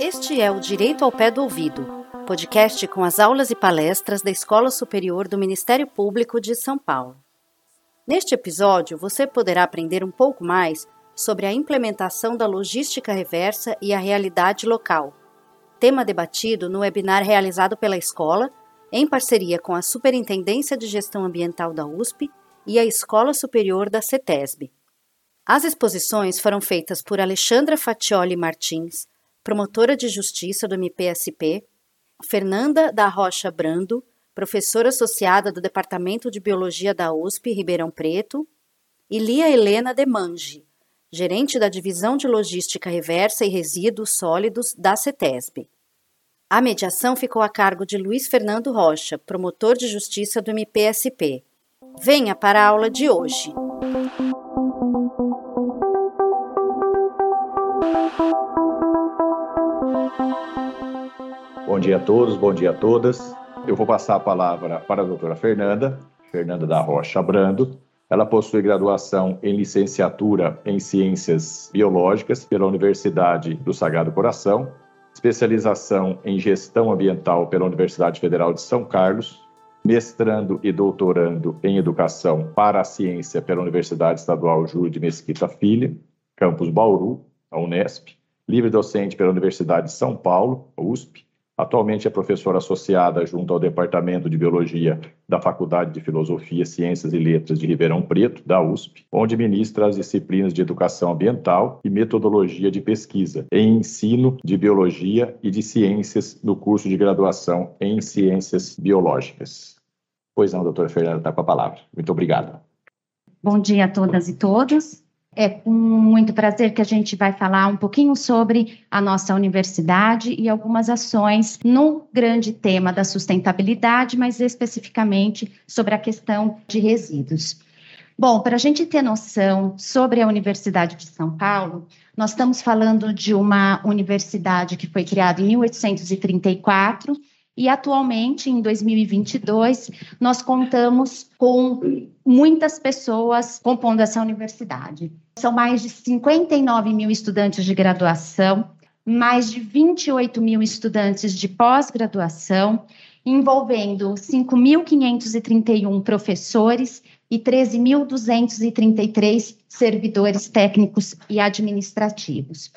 Este é o Direito ao Pé do Ouvido, podcast com as aulas e palestras da Escola Superior do Ministério Público de São Paulo. Neste episódio, você poderá aprender um pouco mais sobre a implementação da logística reversa e a realidade local, tema debatido no webinar realizado pela escola, em parceria com a Superintendência de Gestão Ambiental da USP e a Escola Superior da CETESB. As exposições foram feitas por Alexandra Fatioli Martins, promotora de justiça do MPSP, Fernanda da Rocha Brando, professora associada do Departamento de Biologia da USP Ribeirão Preto, e Lia Helena Demange, gerente da Divisão de Logística Reversa e Resíduos Sólidos da CETESB. A mediação ficou a cargo de Luiz Fernando Rocha, promotor de justiça do MPSP. Venha para a aula de hoje. Bom dia a todos, bom dia a todas. Eu vou passar a palavra para a doutora Fernanda, Fernanda da Rocha Brando. Ela possui graduação em licenciatura em Ciências Biológicas pela Universidade do Sagrado Coração, especialização em Gestão Ambiental pela Universidade Federal de São Carlos, mestrando e doutorando em Educação para a Ciência pela Universidade Estadual Júlio de Mesquita Filho, campus Bauru, a Unesp, livre docente pela Universidade de São Paulo, USP, Atualmente é professora associada junto ao Departamento de Biologia da Faculdade de Filosofia, Ciências e Letras de Ribeirão Preto, da USP, onde ministra as disciplinas de Educação Ambiental e Metodologia de Pesquisa, em Ensino de Biologia e de Ciências no curso de graduação em Ciências Biológicas. Pois não, doutora Fernanda, está com a palavra. Muito obrigado. Bom dia a todas e todos. É com muito prazer que a gente vai falar um pouquinho sobre a nossa universidade e algumas ações no grande tema da sustentabilidade, mas especificamente sobre a questão de resíduos. Bom, para a gente ter noção sobre a Universidade de São Paulo, nós estamos falando de uma universidade que foi criada em 1834 e atualmente, em 2022, nós contamos com muitas pessoas compondo essa universidade. São mais de 59 mil estudantes de graduação, mais de 28 mil estudantes de pós-graduação, envolvendo 5.531 professores e 13.233 servidores técnicos e administrativos.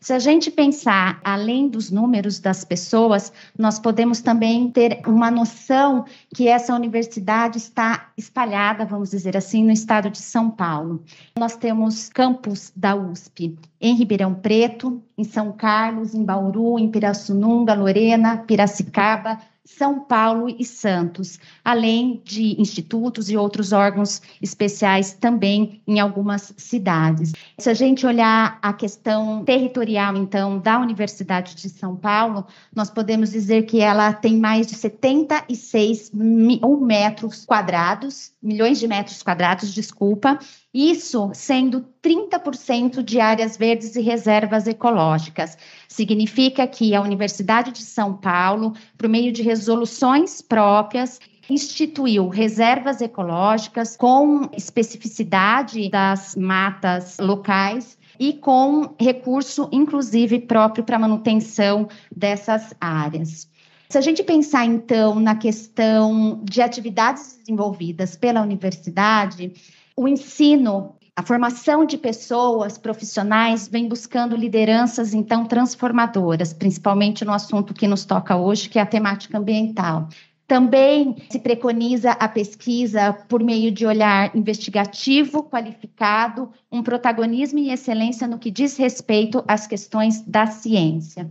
Se a gente pensar além dos números das pessoas, nós podemos também ter uma noção que essa universidade está espalhada, vamos dizer assim, no estado de São Paulo. Nós temos campus da USP em Ribeirão Preto, em São Carlos, em Bauru, em Pirassununga, Lorena, Piracicaba, são Paulo e Santos, além de institutos e outros órgãos especiais também em algumas cidades. Se a gente olhar a questão territorial, então, da Universidade de São Paulo, nós podemos dizer que ela tem mais de 76 mil metros quadrados, milhões de metros quadrados, desculpa, isso sendo 30% de áreas verdes e reservas ecológicas. Significa que a Universidade de São Paulo, por meio de resoluções próprias, instituiu reservas ecológicas com especificidade das matas locais e com recurso, inclusive, próprio para manutenção dessas áreas. Se a gente pensar, então, na questão de atividades desenvolvidas pela universidade, o ensino, a formação de pessoas profissionais vem buscando lideranças, então, transformadoras, principalmente no assunto que nos toca hoje, que é a temática ambiental. Também se preconiza a pesquisa por meio de olhar investigativo, qualificado, um protagonismo e excelência no que diz respeito às questões da ciência.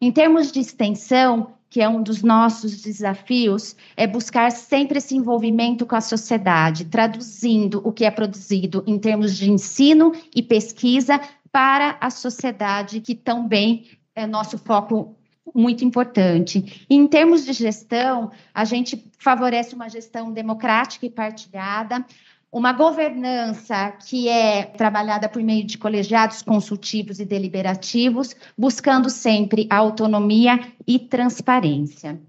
Em termos de extensão, que é um dos nossos desafios, é buscar sempre esse envolvimento com a sociedade, traduzindo o que é produzido em termos de ensino e pesquisa para a sociedade, que também é nosso foco muito importante. em termos de gestão, a gente favorece uma gestão democrática e partilhada, uma governança que é trabalhada por meio de colegiados consultivos e deliberativos, buscando sempre autonomia e transparência.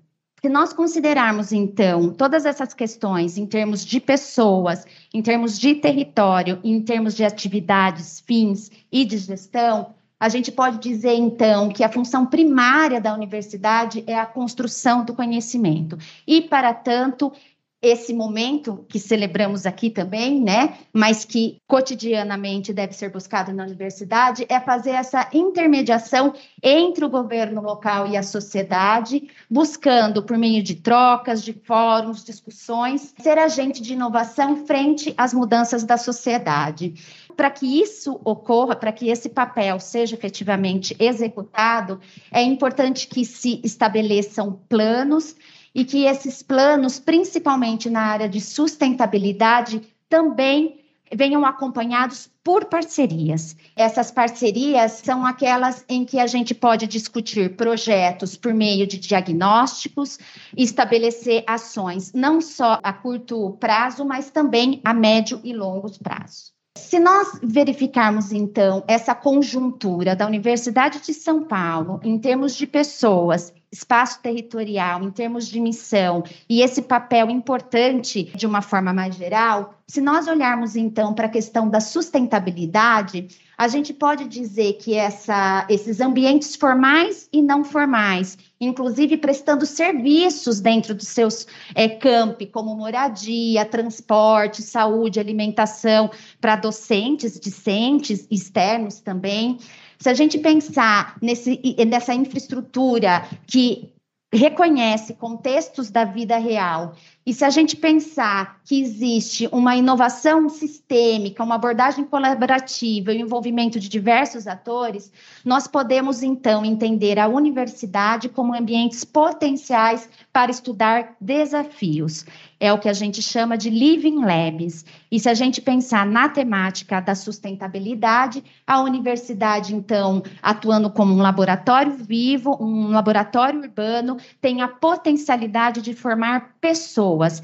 Se nós considerarmos, então, todas essas questões em termos de pessoas, em termos de território, em termos de atividades, fins e de gestão, a gente pode dizer, então, que a função primária da universidade é a construção do conhecimento. E, para tanto, esse momento que celebramos aqui também, né, mas que cotidianamente deve ser buscado na universidade, é fazer essa intermediação entre o governo local e a sociedade, buscando, por meio de trocas, de fóruns, discussões, ser agente de inovação frente às mudanças da sociedade. Para que isso ocorra, para que esse papel seja efetivamente executado, é importante que se estabeleçam planos e que esses planos, principalmente na área de sustentabilidade, também venham acompanhados por parcerias. Essas parcerias são aquelas em que a gente pode discutir projetos por meio de diagnósticos, estabelecer ações não só a curto prazo, mas também a médio e longos prazos. Se nós verificarmos, então, essa conjuntura da Universidade de São Paulo, em termos de pessoas espaço territorial, em termos de missão, e esse papel importante de uma forma mais geral, se nós olharmos então para a questão da sustentabilidade, a gente pode dizer que essa, esses ambientes formais e não formais, inclusive prestando serviços dentro dos seus é, campi, como moradia, transporte, saúde, alimentação, para docentes, discentes, externos também, se a gente pensar nesse, nessa infraestrutura que reconhece contextos da vida real e se a gente pensar que existe uma inovação sistêmica, uma abordagem colaborativa e o envolvimento de diversos atores, nós podemos então entender a universidade como ambientes potenciais para estudar desafios. É o que a gente chama de living labs. E se a gente pensar na temática da sustentabilidade, a universidade então, atuando como um laboratório vivo, um laboratório urbano, tem a potencialidade de formar pessoas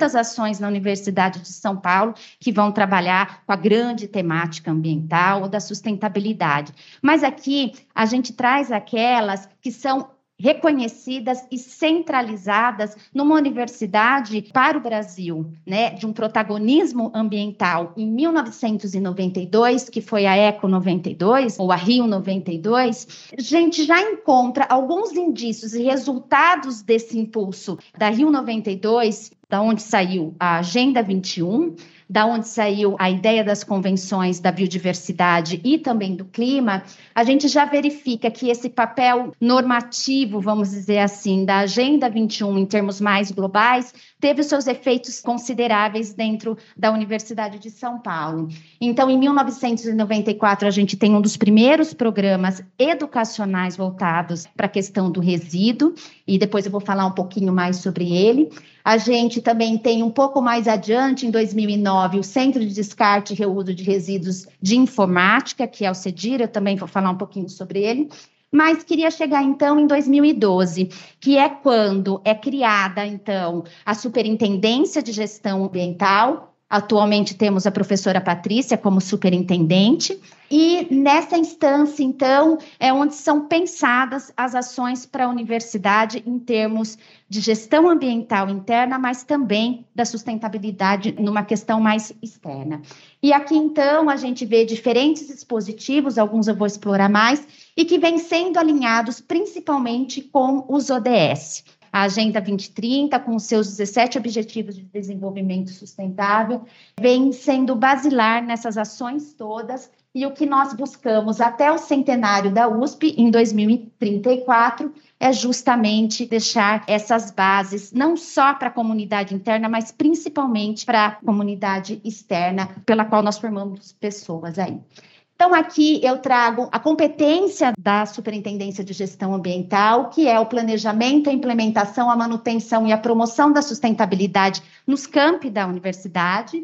muitas ações na Universidade de São Paulo que vão trabalhar com a grande temática ambiental ou da sustentabilidade. Mas aqui a gente traz aquelas que são reconhecidas e centralizadas numa universidade para o Brasil, né, de um protagonismo ambiental em 1992, que foi a Eco 92 ou a Rio 92, a gente já encontra alguns indícios e resultados desse impulso da Rio 92, da onde saiu a Agenda 21, da onde saiu a ideia das convenções da biodiversidade e também do clima, a gente já verifica que esse papel normativo, vamos dizer assim, da Agenda 21 em termos mais globais, teve seus efeitos consideráveis dentro da Universidade de São Paulo. Então, em 1994, a gente tem um dos primeiros programas educacionais voltados para a questão do resíduo, e depois eu vou falar um pouquinho mais sobre ele. A gente também tem um pouco mais adiante, em 2009, o Centro de Descarte e Reuso de Resíduos de Informática, que é o CEDIR, eu também vou falar um pouquinho sobre ele. Mas queria chegar então em 2012, que é quando é criada então a Superintendência de Gestão Ambiental, Atualmente temos a professora Patrícia como superintendente, e nessa instância, então, é onde são pensadas as ações para a universidade em termos de gestão ambiental interna, mas também da sustentabilidade numa questão mais externa. E aqui, então, a gente vê diferentes dispositivos, alguns eu vou explorar mais, e que vêm sendo alinhados principalmente com os ODS a Agenda 2030, com seus 17 Objetivos de Desenvolvimento Sustentável, vem sendo basilar nessas ações todas. E o que nós buscamos até o centenário da USP, em 2034, é justamente deixar essas bases, não só para a comunidade interna, mas principalmente para a comunidade externa, pela qual nós formamos pessoas aí. Então, aqui eu trago a competência da Superintendência de Gestão Ambiental, que é o planejamento, a implementação, a manutenção e a promoção da sustentabilidade nos campi da universidade.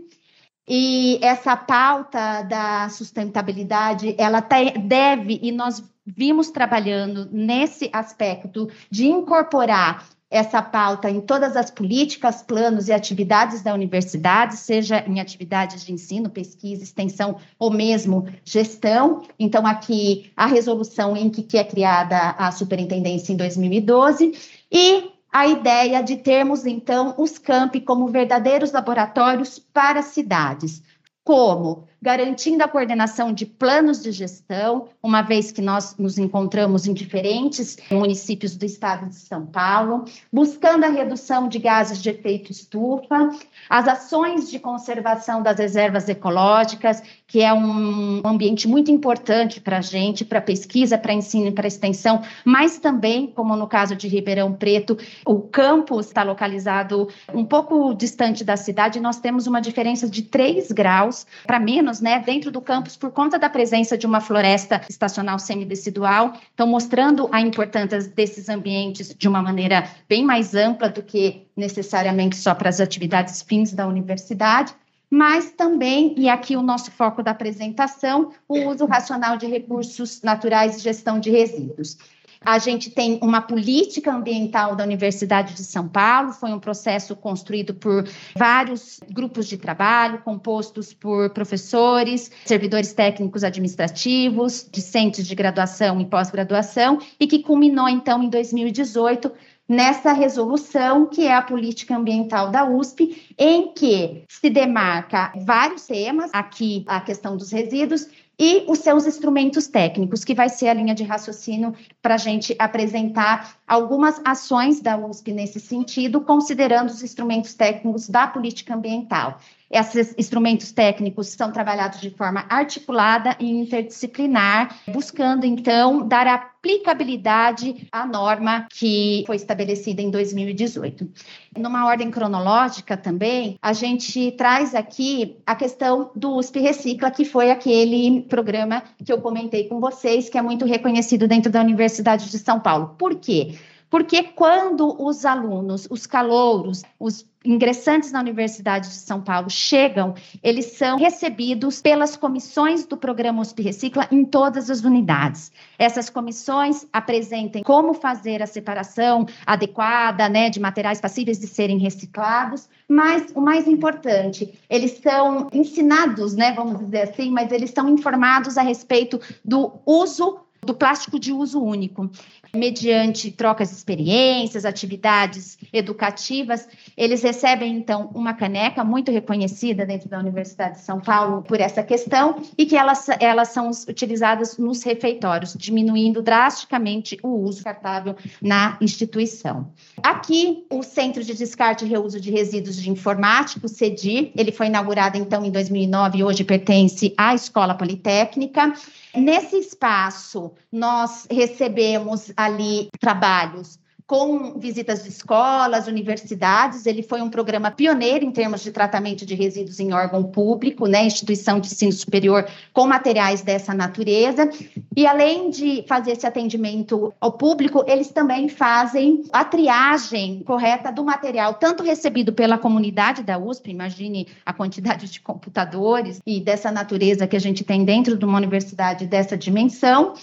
E essa pauta da sustentabilidade, ela deve, e nós vimos trabalhando nesse aspecto de incorporar essa pauta em todas as políticas, planos e atividades da universidade, seja em atividades de ensino, pesquisa, extensão ou mesmo gestão. Então, aqui a resolução em que é criada a superintendência em 2012 e a ideia de termos, então, os campi como verdadeiros laboratórios para cidades. Como? garantindo a coordenação de planos de gestão, uma vez que nós nos encontramos em diferentes municípios do estado de São Paulo, buscando a redução de gases de efeito estufa, as ações de conservação das reservas ecológicas, que é um ambiente muito importante para a gente, para pesquisa, para ensino e para extensão, mas também, como no caso de Ribeirão Preto, o campus está localizado um pouco distante da cidade, nós temos uma diferença de 3 graus para menos né, dentro do campus por conta da presença de uma floresta estacional semidecidual, então mostrando a importância desses ambientes de uma maneira bem mais ampla do que necessariamente só para as atividades fins da universidade mas também, e aqui o nosso foco da apresentação, o uso racional de recursos naturais e gestão de resíduos. A gente tem uma política ambiental da Universidade de São Paulo, foi um processo construído por vários grupos de trabalho, compostos por professores, servidores técnicos administrativos, discentes de graduação e pós-graduação, e que culminou, então, em 2018 nessa resolução, que é a política ambiental da USP, em que se demarca vários temas, aqui a questão dos resíduos, e os seus instrumentos técnicos, que vai ser a linha de raciocínio para a gente apresentar algumas ações da USP nesse sentido, considerando os instrumentos técnicos da política ambiental. Esses instrumentos técnicos são trabalhados de forma articulada e interdisciplinar, buscando então dar aplicabilidade à norma que foi estabelecida em 2018. Numa ordem cronológica também, a gente traz aqui a questão do USP Recicla, que foi aquele programa que eu comentei com vocês, que é muito reconhecido dentro da Universidade de São Paulo. Por quê? Porque quando os alunos, os calouros, os ingressantes na Universidade de São Paulo chegam, eles são recebidos pelas comissões do programa USP Recicla em todas as unidades. Essas comissões apresentem como fazer a separação adequada, né, de materiais passíveis de serem reciclados, mas o mais importante, eles são ensinados, né, vamos dizer assim, mas eles estão informados a respeito do uso do plástico de uso único. Mediante trocas de experiências, atividades educativas, eles recebem, então, uma caneca muito reconhecida dentro da Universidade de São Paulo por essa questão e que elas, elas são utilizadas nos refeitórios, diminuindo drasticamente o uso cartável na instituição. Aqui, o Centro de Descarte e Reuso de Resíduos de Informática, o CEDIR, ele foi inaugurado, então, em 2009 e hoje pertence à Escola Politécnica. Nesse espaço, nós recebemos ali trabalhos com visitas de escolas, universidades. Ele foi um programa pioneiro em termos de tratamento de resíduos em órgão público, né, instituição de ensino superior com materiais dessa natureza. E além de fazer esse atendimento ao público, eles também fazem a triagem correta do material, tanto recebido pela comunidade da USP, imagine a quantidade de computadores e dessa natureza que a gente tem dentro de uma universidade dessa dimensão,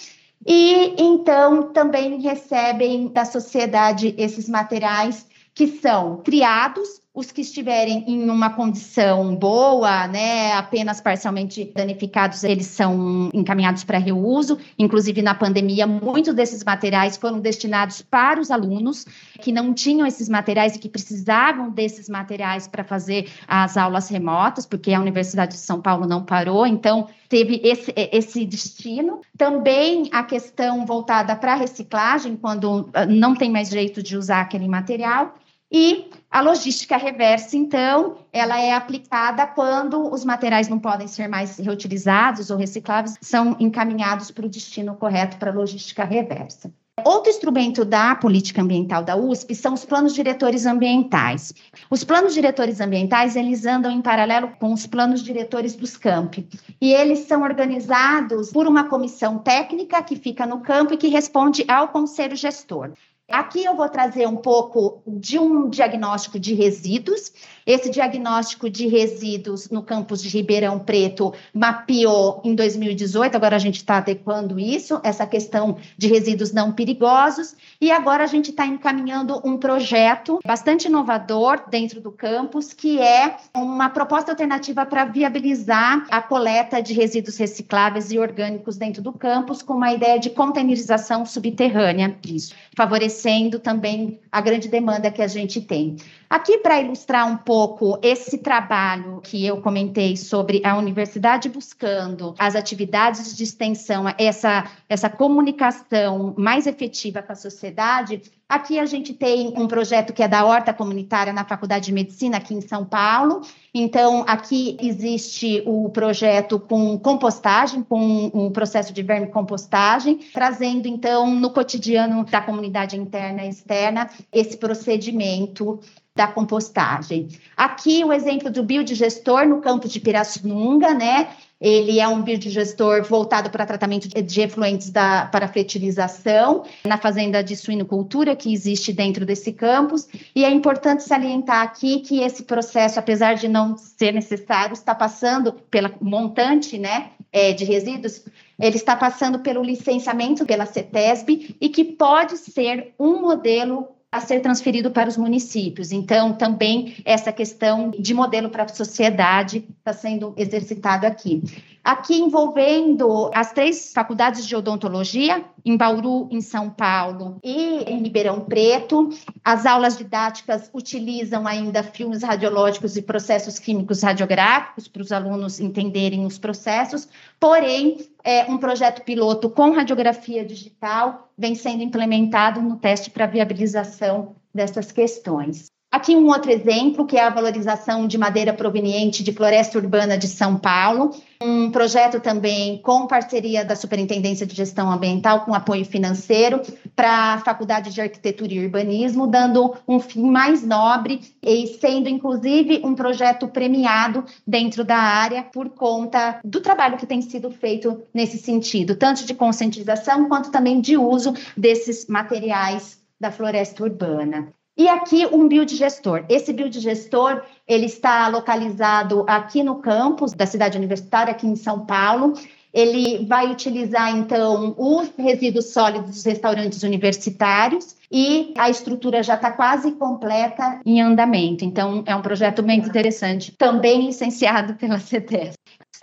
e então também recebem da sociedade esses materiais que são criados os que estiverem em uma condição boa, né, apenas parcialmente danificados, eles são encaminhados para reuso. Inclusive, na pandemia, muitos desses materiais foram destinados para os alunos que não tinham esses materiais e que precisavam desses materiais para fazer as aulas remotas, porque a Universidade de São Paulo não parou, então teve esse, esse destino. Também a questão voltada para a reciclagem, quando ah, não tem mais jeito de usar aquele material. E a logística reversa, então, ela é aplicada quando os materiais não podem ser mais reutilizados ou recicláveis, são encaminhados para o destino correto para a logística reversa. Outro instrumento da política ambiental da USP são os planos diretores ambientais. Os planos diretores ambientais, eles andam em paralelo com os planos diretores dos campi. E eles são organizados por uma comissão técnica que fica no campo e que responde ao conselho gestor. Aqui eu vou trazer um pouco de um diagnóstico de resíduos. Esse diagnóstico de resíduos no campus de Ribeirão Preto mapeou em 2018, agora a gente está adequando isso, essa questão de resíduos não perigosos, e agora a gente está encaminhando um projeto bastante inovador dentro do campus, que é uma proposta alternativa para viabilizar a coleta de resíduos recicláveis e orgânicos dentro do campus, com uma ideia de containerização subterrânea disso, favorecer favorecendo também a grande demanda que a gente tem. Aqui, para ilustrar um pouco esse trabalho que eu comentei sobre a universidade buscando as atividades de extensão, essa, essa comunicação mais efetiva com a sociedade, Aqui a gente tem um projeto que é da horta comunitária na Faculdade de Medicina aqui em São Paulo. Então, aqui existe o projeto com compostagem, com um processo de vermicompostagem, trazendo então no cotidiano da comunidade interna e externa esse procedimento da compostagem. Aqui o exemplo do biodigestor no campo de Pirassununga, né? Ele é um biodigestor voltado para tratamento de efluentes da, para fertilização na fazenda de suinocultura que existe dentro desse campus. E é importante salientar aqui que esse processo, apesar de não ser necessário, está passando pela montante né, é, de resíduos, ele está passando pelo licenciamento pela CETESB e que pode ser um modelo a ser transferido para os municípios. Então, também essa questão de modelo para a sociedade está sendo exercitado aqui. Aqui envolvendo as três faculdades de odontologia, em Bauru, em São Paulo e em Ribeirão Preto. As aulas didáticas utilizam ainda filmes radiológicos e processos químicos radiográficos para os alunos entenderem os processos, porém, é, um projeto piloto com radiografia digital vem sendo implementado no teste para viabilização dessas questões. Aqui um outro exemplo, que é a valorização de madeira proveniente de floresta urbana de São Paulo, um projeto também com parceria da Superintendência de Gestão Ambiental, com apoio financeiro para a Faculdade de Arquitetura e Urbanismo, dando um fim mais nobre e sendo, inclusive, um projeto premiado dentro da área por conta do trabalho que tem sido feito nesse sentido, tanto de conscientização quanto também de uso desses materiais da floresta urbana. E aqui um biodigestor. Esse biodigestor, ele está localizado aqui no campus da cidade universitária, aqui em São Paulo. Ele vai utilizar, então, os resíduos sólidos dos restaurantes universitários e a estrutura já está quase completa em andamento. Então, é um projeto bem interessante, também licenciado pela CETES.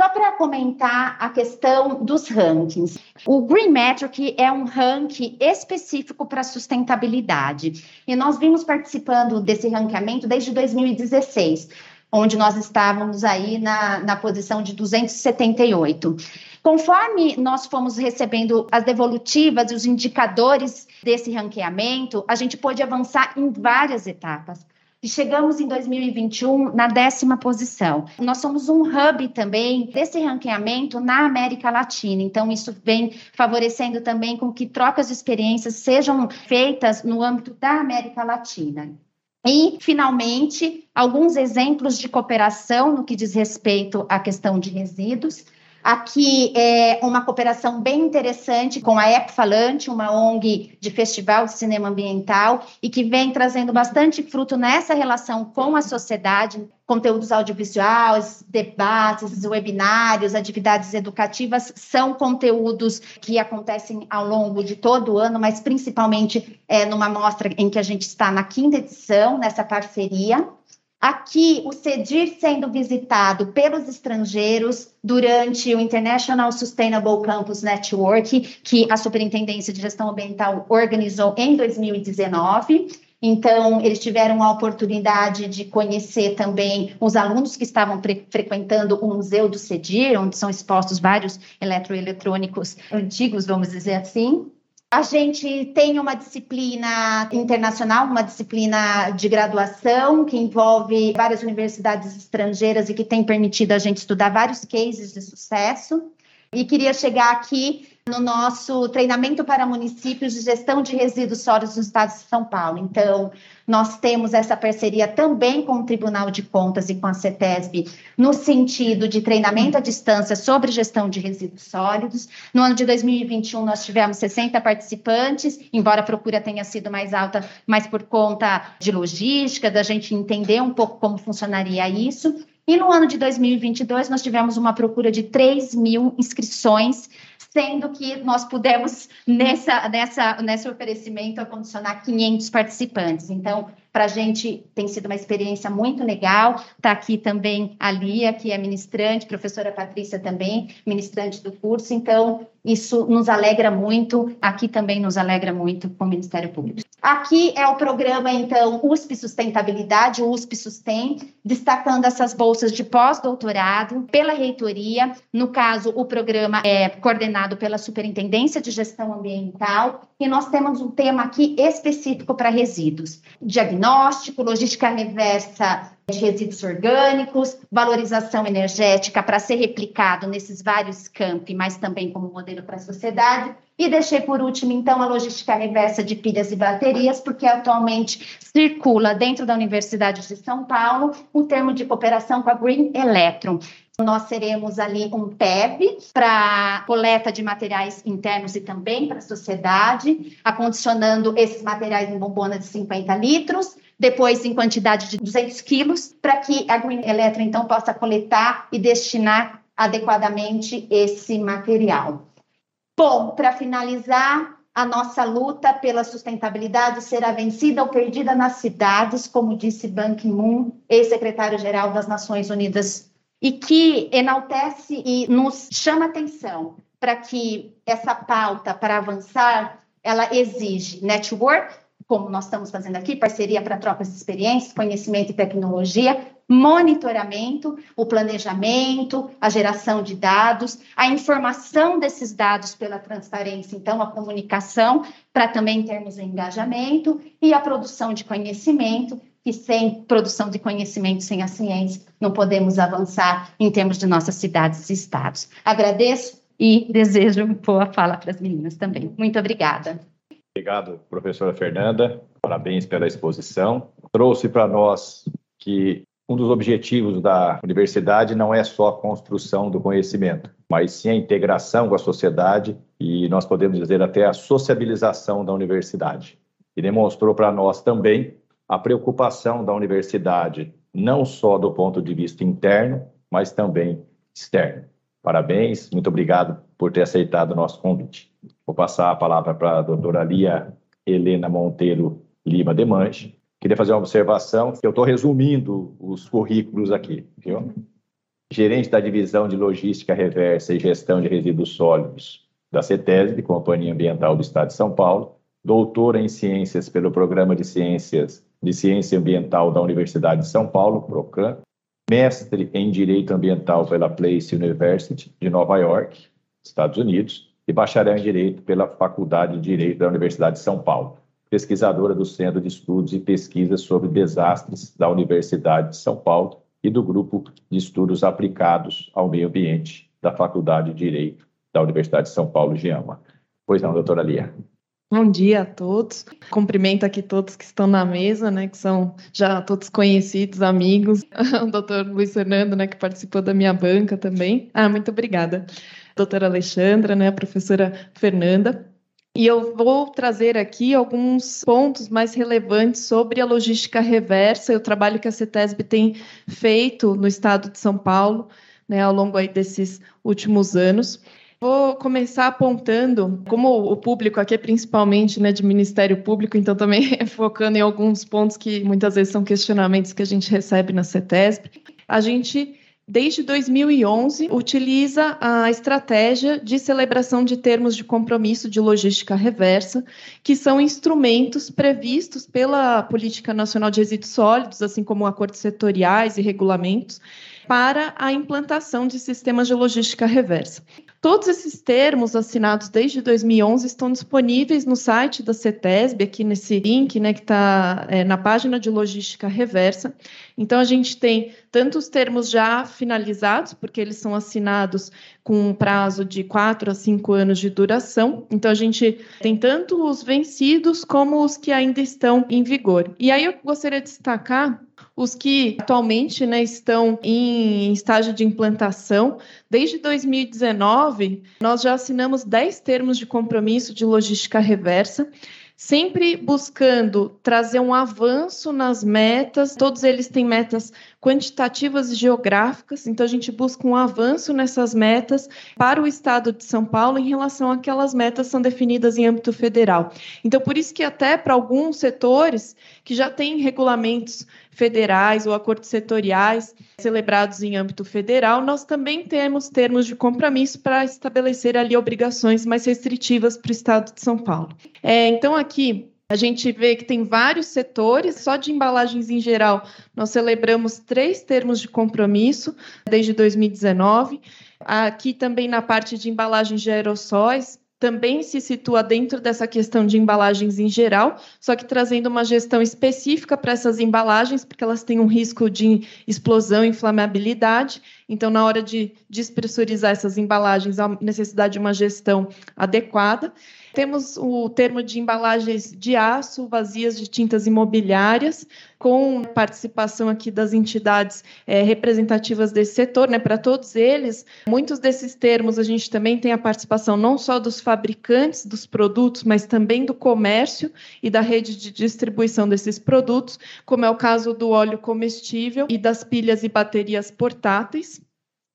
Só para comentar a questão dos rankings. O Green Metric é um ranking específico para sustentabilidade. E nós vimos participando desse ranqueamento desde 2016, onde nós estávamos aí na, na posição de 278. Conforme nós fomos recebendo as devolutivas e os indicadores desse ranqueamento, a gente pôde avançar em várias etapas e chegamos em 2021 na décima posição. Nós somos um hub também desse ranqueamento na América Latina, então isso vem favorecendo também com que trocas de experiências sejam feitas no âmbito da América Latina. E, finalmente, alguns exemplos de cooperação no que diz respeito à questão de resíduos. Aqui é uma cooperação bem interessante com a Epfalante, uma ONG de festival de cinema ambiental e que vem trazendo bastante fruto nessa relação com a sociedade, conteúdos audiovisuais, debates, webinários, atividades educativas são conteúdos que acontecem ao longo de todo o ano, mas principalmente é, numa mostra em que a gente está na quinta edição, nessa parceria. Aqui, o CEDIR sendo visitado pelos estrangeiros durante o International Sustainable Campus Network, que a Superintendência de Gestão Ambiental organizou em 2019. Então, eles tiveram a oportunidade de conhecer também os alunos que estavam frequentando o Museu do CEDIR, onde são expostos vários eletroeletrônicos antigos, vamos dizer assim. A gente tem uma disciplina internacional, uma disciplina de graduação que envolve várias universidades estrangeiras e que tem permitido a gente estudar vários cases de sucesso. E queria chegar aqui no nosso treinamento para municípios de gestão de resíduos sólidos no estado de São Paulo. Então, nós temos essa parceria também com o Tribunal de Contas e com a CETESB, no sentido de treinamento à distância sobre gestão de resíduos sólidos. No ano de 2021, nós tivemos 60 participantes, embora a procura tenha sido mais alta, mas por conta de logística, da gente entender um pouco como funcionaria isso. E no ano de 2022, nós tivemos uma procura de 3 mil inscrições sendo que nós pudemos, nessa, nessa, nesse oferecimento, acondicionar 500 participantes. Então, para a gente tem sido uma experiência muito legal. Está aqui também a Lia, que é ministrante, professora Patrícia também, ministrante do curso. Então, isso nos alegra muito, aqui também nos alegra muito com o Ministério Público. Aqui é o programa, então, USP Sustentabilidade, USP Sustem, destacando essas bolsas de pós-doutorado pela reitoria. No caso, o programa é coordenado pela Superintendência de Gestão Ambiental e nós temos um tema aqui específico para resíduos: diagnóstico, logística reversa de resíduos orgânicos, valorização energética para ser replicado nesses vários campi, mas também como modelo para a sociedade. E deixei por último, então, a logística reversa de pilhas e baterias, porque atualmente circula dentro da Universidade de São Paulo o termo de cooperação com a Green Electron. Nós teremos ali um PEB para coleta de materiais internos e também para a sociedade, acondicionando esses materiais em bombona de 50 litros, depois em quantidade de 200 quilos, para que a Green Electron, então, possa coletar e destinar adequadamente esse material. Bom, para finalizar, a nossa luta pela sustentabilidade será vencida ou perdida nas cidades, como disse Ban Ki-moon, ex-secretário-geral das Nações Unidas, e que enaltece e nos chama atenção para que essa pauta, para avançar, ela exige network, como nós estamos fazendo aqui, parceria para trocas de experiências, conhecimento e tecnologia, monitoramento, o planejamento, a geração de dados, a informação desses dados pela transparência, então a comunicação, para também termos engajamento e a produção de conhecimento, que sem produção de conhecimento, sem a ciência, não podemos avançar em termos de nossas cidades e estados. Agradeço e desejo boa fala para as meninas também. Muito obrigada. Obrigado, professora Fernanda. Parabéns pela exposição. Trouxe para nós que um dos objetivos da universidade não é só a construção do conhecimento, mas sim a integração com a sociedade e nós podemos dizer até a sociabilização da universidade. E demonstrou para nós também a preocupação da universidade, não só do ponto de vista interno, mas também externo. Parabéns, muito obrigado por ter aceitado o nosso convite. Vou passar a palavra para a doutora Lia Helena Monteiro Lima Demange. Queria fazer uma observação, eu estou resumindo os currículos aqui, viu? Gerente da Divisão de Logística Reversa e Gestão de Resíduos Sólidos da CETESB, Companhia Ambiental do Estado de São Paulo, doutora em Ciências pelo Programa de Ciências de Ciência Ambiental da Universidade de São Paulo, PROCAM, mestre em Direito Ambiental pela Place University de Nova York, Estados Unidos, e bacharel em Direito pela Faculdade de Direito da Universidade de São Paulo, pesquisadora do Centro de Estudos e Pesquisas sobre Desastres da Universidade de São Paulo e do Grupo de Estudos Aplicados ao Meio Ambiente da Faculdade de Direito da Universidade de São Paulo, GEAMA. Pois não, doutora Lia. Bom dia a todos. Cumprimento aqui todos que estão na mesa, né, que são já todos conhecidos, amigos. O doutor Luiz Fernando, né, que participou da minha banca também. Ah, muito obrigada doutora Alexandra, né, a professora Fernanda. E eu vou trazer aqui alguns pontos mais relevantes sobre a logística reversa e o trabalho que a CETESB tem feito no estado de São Paulo, né, ao longo aí desses últimos anos. Vou começar apontando, como o público aqui é principalmente né, de Ministério Público, então também focando em alguns pontos que muitas vezes são questionamentos que a gente recebe na CETESB. A gente desde 2011, utiliza a estratégia de celebração de termos de compromisso de logística reversa, que são instrumentos previstos pela Política Nacional de Resíduos Sólidos, assim como acordos setoriais e regulamentos, para a implantação de sistemas de logística reversa. Todos esses termos assinados desde 2011 estão disponíveis no site da CETESB, aqui nesse link, né, que está é, na página de logística reversa. Então, a gente tem tanto os termos já finalizados, porque eles são assinados com um prazo de quatro a cinco anos de duração. Então, a gente tem tanto os vencidos como os que ainda estão em vigor. E aí, eu gostaria de destacar os que atualmente né, estão em estágio de implantação. Desde 2019, nós já assinamos 10 termos de compromisso de logística reversa sempre buscando trazer um avanço nas metas. Todos eles têm metas quantitativas e geográficas, então a gente busca um avanço nessas metas para o estado de São Paulo em relação àquelas metas que são definidas em âmbito federal. Então, por isso que até para alguns setores que já têm regulamentos federais ou acordos setoriais celebrados em âmbito federal, nós também temos termos de compromisso para estabelecer ali obrigações mais restritivas para o Estado de São Paulo. É, então, aqui a gente vê que tem vários setores, só de embalagens em geral, nós celebramos três termos de compromisso desde 2019. Aqui também na parte de embalagens de aerossóis, também se situa dentro dessa questão de embalagens em geral, só que trazendo uma gestão específica para essas embalagens, porque elas têm um risco de explosão inflamabilidade. Então, na hora de despressurizar essas embalagens, há necessidade de uma gestão adequada. Temos o termo de embalagens de aço, vazias de tintas imobiliárias, com participação aqui das entidades é, representativas desse setor, né? Para todos eles, muitos desses termos a gente também tem a participação não só dos fabricantes dos produtos, mas também do comércio e da rede de distribuição desses produtos, como é o caso do óleo comestível e das pilhas e baterias portáteis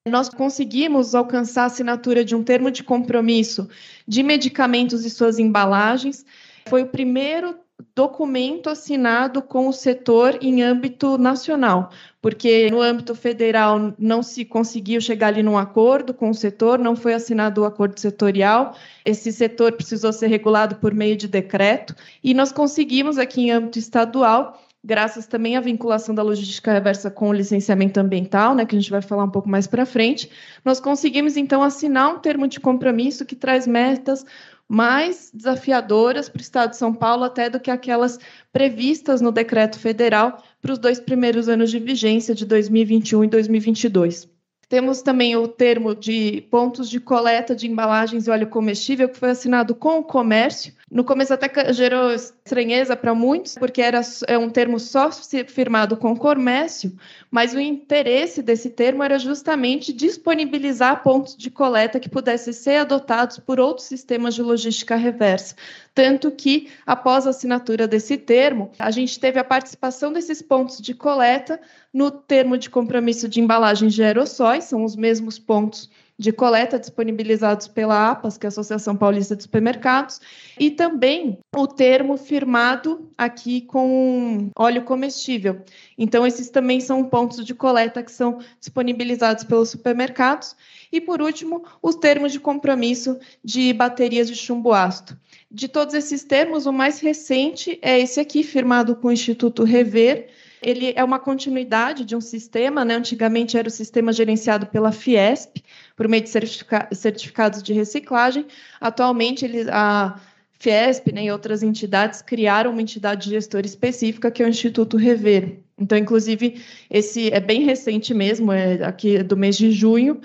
nós conseguimos alcançar a assinatura de um termo de compromisso de medicamentos e suas embalagens. Foi o primeiro documento assinado com o setor em âmbito nacional, porque no âmbito federal não se conseguiu chegar ali num acordo com o setor, não foi assinado o acordo setorial, esse setor precisou ser regulado por meio de decreto, e nós conseguimos aqui em âmbito estadual graças também à vinculação da logística reversa com o licenciamento ambiental, né, que a gente vai falar um pouco mais para frente, nós conseguimos então assinar um termo de compromisso que traz metas mais desafiadoras para o Estado de São Paulo até do que aquelas previstas no decreto federal para os dois primeiros anos de vigência de 2021 e 2022. Temos também o termo de pontos de coleta de embalagens e óleo comestível, que foi assinado com o comércio. No começo até gerou estranheza para muitos, porque era é um termo só firmado com comércio, mas o interesse desse termo era justamente disponibilizar pontos de coleta que pudessem ser adotados por outros sistemas de logística reversa. Tanto que, após a assinatura desse termo, a gente teve a participação desses pontos de coleta no termo de compromisso de embalagens de aerossóis, são os mesmos pontos de coleta disponibilizados pela APAS, que é a Associação Paulista de Supermercados, e também o termo firmado aqui com óleo comestível. Então, esses também são pontos de coleta que são disponibilizados pelos supermercados. E, por último, os termos de compromisso de baterias de chumbo ácido. De todos esses termos, o mais recente é esse aqui, firmado com o Instituto Rever, ele é uma continuidade de um sistema, né? Antigamente era o sistema gerenciado pela Fiesp, por meio de certifica certificados de reciclagem. Atualmente, ele, a Fiesp né, e outras entidades criaram uma entidade gestora específica, que é o Instituto Rever. Então, inclusive, esse é bem recente mesmo, é aqui do mês de junho.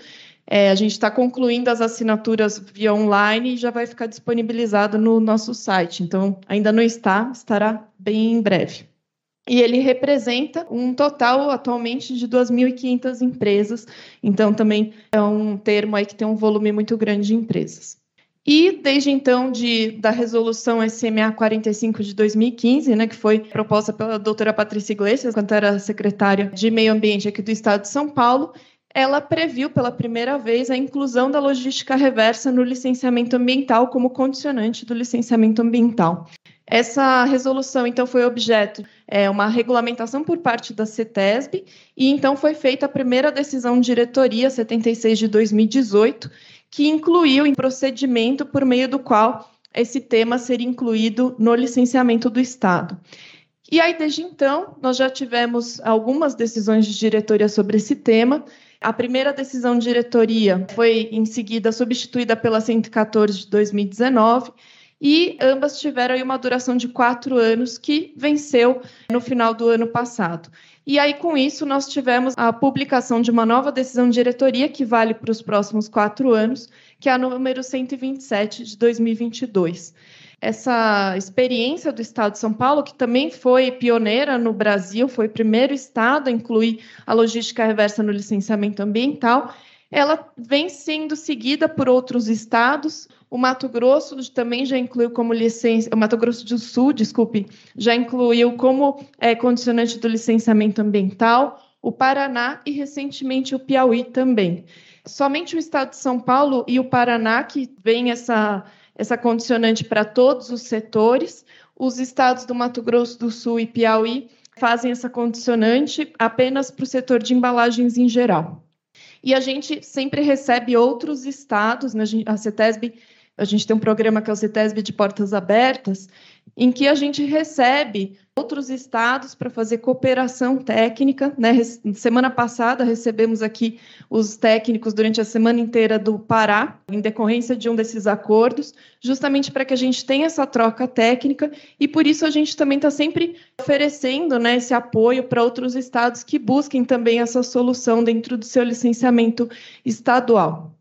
É, a gente está concluindo as assinaturas via online e já vai ficar disponibilizado no nosso site. Então, ainda não está, estará bem em breve e ele representa um total atualmente de 2.500 empresas, então também é um termo aí que tem um volume muito grande de empresas. E desde então, de, da resolução SMA 45 de 2015, né, que foi proposta pela doutora Patrícia Iglesias, quando era secretária de Meio Ambiente aqui do Estado de São Paulo, ela previu pela primeira vez a inclusão da logística reversa no licenciamento ambiental como condicionante do licenciamento ambiental. Essa resolução, então, foi objeto é, uma regulamentação por parte da CETESB, e então foi feita a primeira decisão de diretoria 76 de 2018, que incluiu em procedimento por meio do qual esse tema seria incluído no licenciamento do Estado. E aí, desde então, nós já tivemos algumas decisões de diretoria sobre esse tema. A primeira decisão de diretoria foi, em seguida, substituída pela 114 de 2019 e ambas tiveram uma duração de quatro anos que venceu no final do ano passado. E aí, com isso, nós tivemos a publicação de uma nova decisão de diretoria que vale para os próximos quatro anos, que é a número 127 de 2022 essa experiência do Estado de São Paulo, que também foi pioneira no Brasil, foi o primeiro estado a incluir a logística reversa no licenciamento ambiental, ela vem sendo seguida por outros estados. O Mato Grosso também já incluiu como licença, o Mato Grosso do Sul, desculpe, já incluiu como é, condicionante do licenciamento ambiental, o Paraná e recentemente o Piauí também. Somente o estado de São Paulo e o Paraná que vem essa, essa condicionante para todos os setores. Os estados do Mato Grosso do Sul e Piauí fazem essa condicionante apenas para o setor de embalagens em geral. E a gente sempre recebe outros estados, né? a CETESB, a gente tem um programa que é o CETESB de Portas Abertas, em que a gente recebe outros estados para fazer cooperação técnica. Né? Semana passada recebemos aqui os técnicos durante a semana inteira do Pará, em decorrência de um desses acordos, justamente para que a gente tenha essa troca técnica e por isso a gente também está sempre oferecendo né, esse apoio para outros estados que busquem também essa solução dentro do seu licenciamento estadual.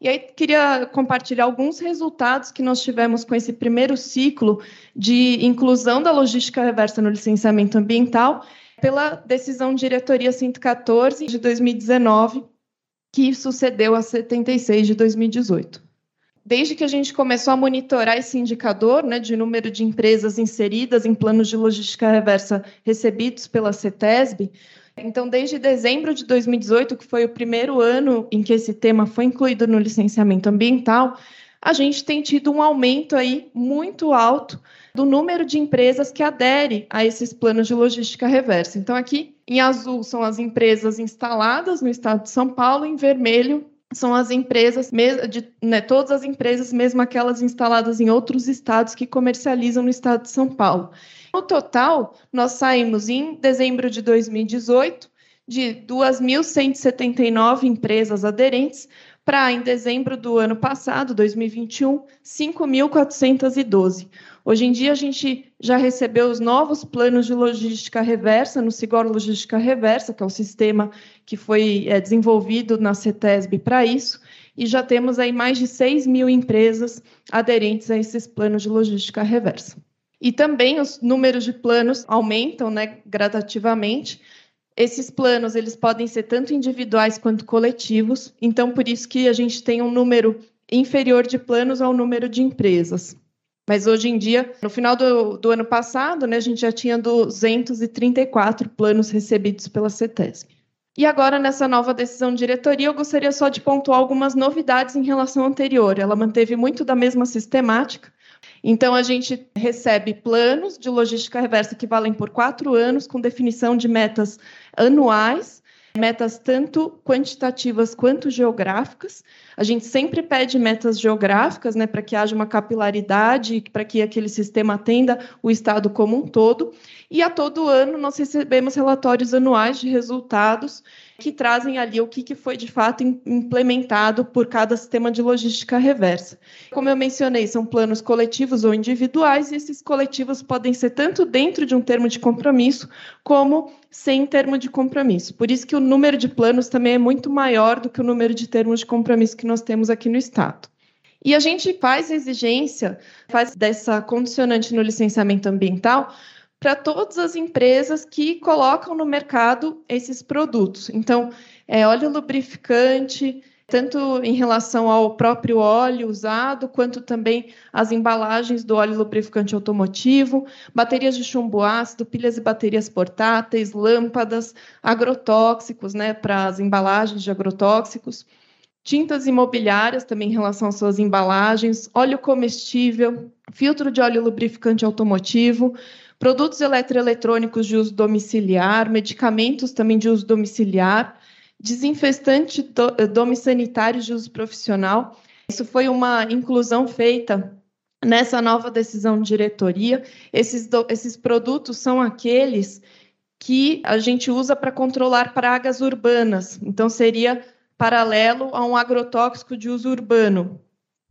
E aí queria compartilhar alguns resultados que nós tivemos com esse primeiro ciclo de inclusão da logística reversa no licenciamento ambiental pela decisão diretoria 114 de 2019, que sucedeu a 76 de 2018. Desde que a gente começou a monitorar esse indicador né, de número de empresas inseridas em planos de logística reversa recebidos pela CETESB, então, desde dezembro de 2018, que foi o primeiro ano em que esse tema foi incluído no licenciamento ambiental, a gente tem tido um aumento aí muito alto do número de empresas que aderem a esses planos de logística reversa. Então, aqui em azul são as empresas instaladas no estado de São Paulo, em vermelho são as empresas, de, né, todas as empresas, mesmo aquelas instaladas em outros estados que comercializam no estado de São Paulo. No total, nós saímos em dezembro de 2018 de 2.179 empresas aderentes para, em dezembro do ano passado, 2021, 5.412. Hoje em dia, a gente já recebeu os novos planos de logística reversa no Sigor Logística Reversa, que é o sistema que foi é, desenvolvido na CETESB para isso, e já temos aí mais de 6 mil empresas aderentes a esses planos de logística reversa. E também os números de planos aumentam né, gradativamente. Esses planos eles podem ser tanto individuais quanto coletivos, então por isso que a gente tem um número inferior de planos ao número de empresas. Mas hoje em dia, no final do, do ano passado, né, a gente já tinha 234 planos recebidos pela CETESB. E agora, nessa nova decisão de diretoria, eu gostaria só de pontuar algumas novidades em relação à anterior. Ela manteve muito da mesma sistemática, então, a gente recebe planos de logística reversa que valem por quatro anos, com definição de metas anuais, metas tanto quantitativas quanto geográficas. A gente sempre pede metas geográficas, né, para que haja uma capilaridade, para que aquele sistema atenda o Estado como um todo. E a todo ano nós recebemos relatórios anuais de resultados que trazem ali o que, foi de fato implementado por cada sistema de logística reversa. Como eu mencionei, são planos coletivos ou individuais, e esses coletivos podem ser tanto dentro de um termo de compromisso, como sem termo de compromisso. Por isso que o número de planos também é muito maior do que o número de termos de compromisso que nós temos aqui no Estado. E a gente faz exigência, faz dessa condicionante no licenciamento ambiental, para todas as empresas que colocam no mercado esses produtos. Então, é óleo lubrificante, tanto em relação ao próprio óleo usado, quanto também as embalagens do óleo lubrificante automotivo, baterias de chumbo ácido, pilhas e baterias portáteis, lâmpadas, agrotóxicos, né, para as embalagens de agrotóxicos, tintas imobiliárias também em relação às suas embalagens, óleo comestível, filtro de óleo lubrificante automotivo, produtos eletroeletrônicos de uso domiciliar, medicamentos também de uso domiciliar, desinfestante do, domissanitários de uso profissional. Isso foi uma inclusão feita nessa nova decisão de diretoria. Esses, do, esses produtos são aqueles que a gente usa para controlar pragas urbanas. Então, seria paralelo a um agrotóxico de uso urbano.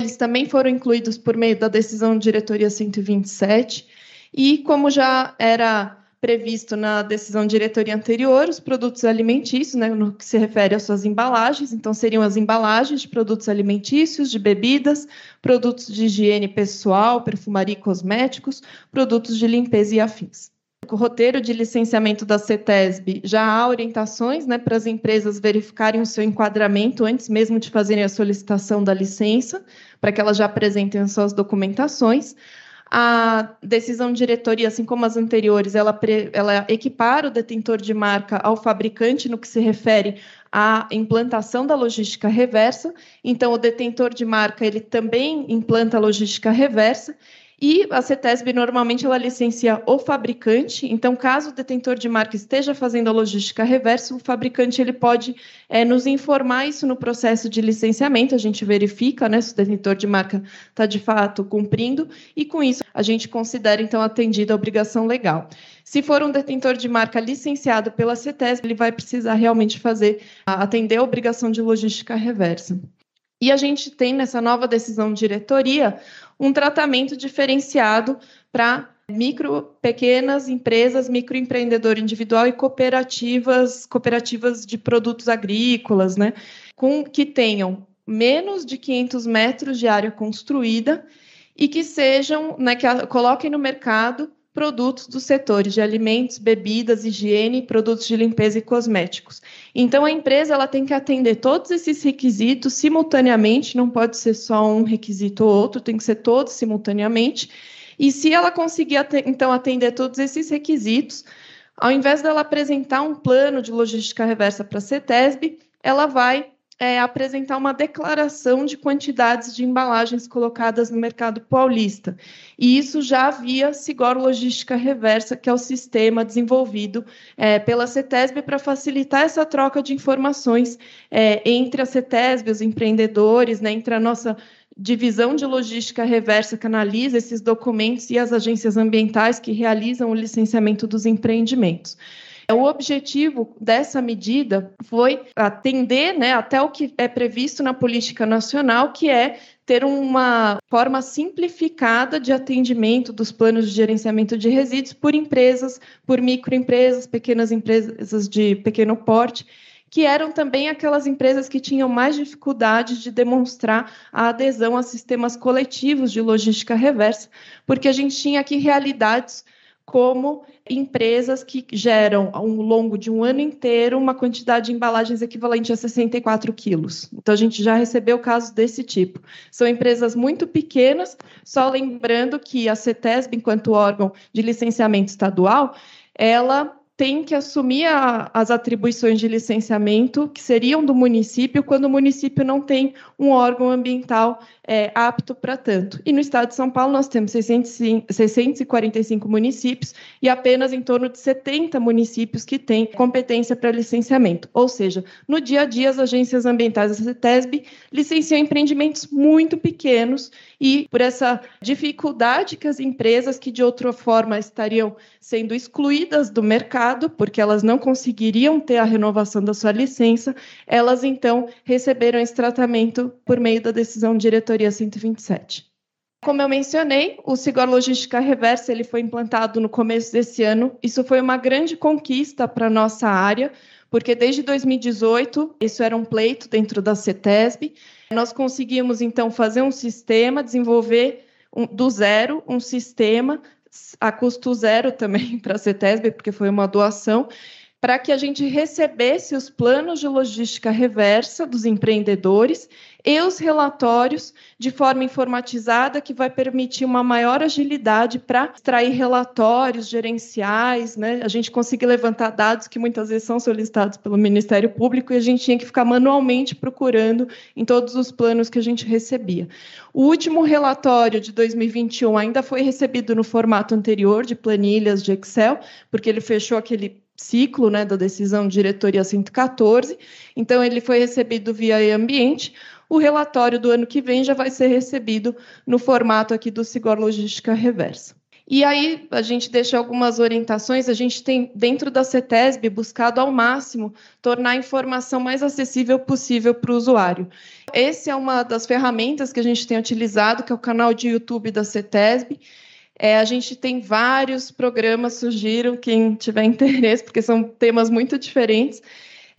Eles também foram incluídos por meio da decisão de diretoria 127 e como já era previsto na decisão de diretoria anterior, os produtos alimentícios, né, no que se refere às suas embalagens, então seriam as embalagens de produtos alimentícios, de bebidas, produtos de higiene pessoal, perfumaria e cosméticos, produtos de limpeza e afins. O roteiro de licenciamento da CETESB já há orientações né, para as empresas verificarem o seu enquadramento antes mesmo de fazerem a solicitação da licença, para que elas já apresentem as suas documentações. A decisão de diretoria, assim como as anteriores, ela, pre, ela equipara o detentor de marca ao fabricante no que se refere à implantação da logística reversa. Então, o detentor de marca ele também implanta a logística reversa E a CETESB normalmente ela licencia o fabricante, então caso o detentor de marca esteja fazendo a logística reversa, o fabricante ele pode é, nos informar isso no processo de licenciamento, a gente verifica né, se o detentor de marca está de fato cumprindo, e com isso a gente considera então atendida a obrigação legal. Se for um detentor de marca licenciado pela CETESB, ele vai precisar realmente fazer atender a obrigação de logística reversa. E a gente tem nessa nova decisão de diretoria um tratamento diferenciado para micro, pequenas empresas, microempreendedor individual e cooperativas, cooperativas de produtos agrícolas, né, com que tenham menos de 500 metros de área construída e que sejam, né, que coloquem no mercado produtos dos setores de alimentos, bebidas, higiene, produtos de limpeza e cosméticos. Então a empresa ela tem que atender todos esses requisitos simultaneamente, não pode ser só um requisito ou outro, tem que ser todos simultaneamente. E se ela conseguir então atender todos esses requisitos, ao invés dela apresentar um plano de logística reversa para a CETESB, ela vai é, apresentar uma declaração de quantidades de embalagens colocadas no mercado paulista. E isso já via Sigor Logística Reversa, que é o sistema desenvolvido é, pela CETESB para facilitar essa troca de informações é, entre a CETESB, os empreendedores, né, entre a nossa divisão de logística reversa que analisa esses documentos e as agências ambientais que realizam o licenciamento dos empreendimentos. O objetivo dessa medida foi atender né, até o que é previsto na política nacional, que é ter uma forma simplificada de atendimento dos planos de gerenciamento de resíduos por empresas, por microempresas, pequenas empresas de pequeno porte, que eram também aquelas empresas que tinham mais dificuldade de demonstrar a adesão a sistemas coletivos de logística reversa, porque a gente tinha aqui realidades como empresas que geram ao longo de um ano inteiro uma quantidade de embalagens equivalente a 64 quilos. Então, a gente já recebeu casos desse tipo. São empresas muito pequenas, só lembrando que a CETESB, enquanto órgão de licenciamento estadual, ela tem que assumir a, as atribuições de licenciamento que seriam do município quando o município não tem um órgão ambiental é, apto para tanto. E no estado de São Paulo nós temos 605, 645 municípios e apenas em torno de 70 municípios que têm competência para licenciamento. Ou seja, no dia a dia as agências ambientais da CETESB licenciam empreendimentos muito pequenos e por essa dificuldade que as empresas que de outra forma estariam sendo excluídas do mercado, porque elas não conseguiriam ter a renovação da sua licença, elas então receberam esse tratamento por meio da decisão de diretoria 127. Como eu mencionei, o Sigor Logística Reversa ele foi implantado no começo desse ano. Isso foi uma grande conquista para a nossa área, porque desde 2018 isso era um pleito dentro da CETESB. Nós conseguimos, então, fazer um sistema, desenvolver um, do zero um sistema a custo zero também para a CETESB, porque foi uma doação, para que a gente recebesse os planos de logística reversa dos empreendedores e os relatórios de forma informatizada, que vai permitir uma maior agilidade para extrair relatórios gerenciais, né? A gente conseguir levantar dados que muitas vezes são solicitados pelo Ministério Público e a gente tinha que ficar manualmente procurando em todos os planos que a gente recebia. O último relatório de 2021 ainda foi recebido no formato anterior de planilhas de Excel, porque ele fechou aquele ciclo né, da decisão de diretoria 114, então ele foi recebido via e-ambiente. O relatório do ano que vem já vai ser recebido no formato aqui do Sigor Logística Reversa. E aí a gente deixa algumas orientações, a gente tem dentro da CETESB buscado ao máximo tornar a informação mais acessível possível para o usuário. Essa é uma das ferramentas que a gente tem utilizado, que é o canal de YouTube da CETESB, é, a gente tem vários programas, sugiro quem tiver interesse, porque são temas muito diferentes.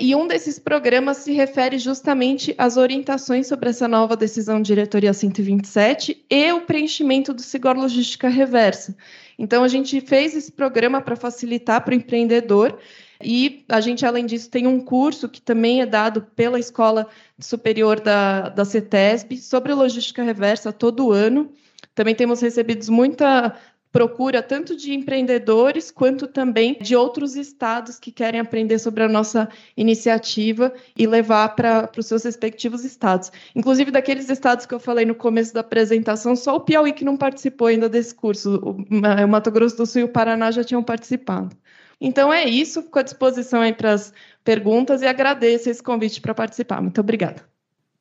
E um desses programas se refere justamente às orientações sobre essa nova decisão de diretoria 127 e o preenchimento do Sigor Logística Reversa. Então, a gente fez esse programa para facilitar para o empreendedor. E a gente, além disso, tem um curso que também é dado pela Escola Superior da, da CETESB sobre logística reversa todo ano. Também temos recebido muita procura tanto de empreendedores quanto também de outros estados que querem aprender sobre a nossa iniciativa e levar para os seus respectivos estados. Inclusive, daqueles estados que eu falei no começo da apresentação, só o Piauí que não participou ainda desse curso. O Mato Grosso do Sul e o Paraná já tinham participado. Então é isso, fico à disposição aí para as perguntas e agradeço esse convite para participar. Muito obrigada.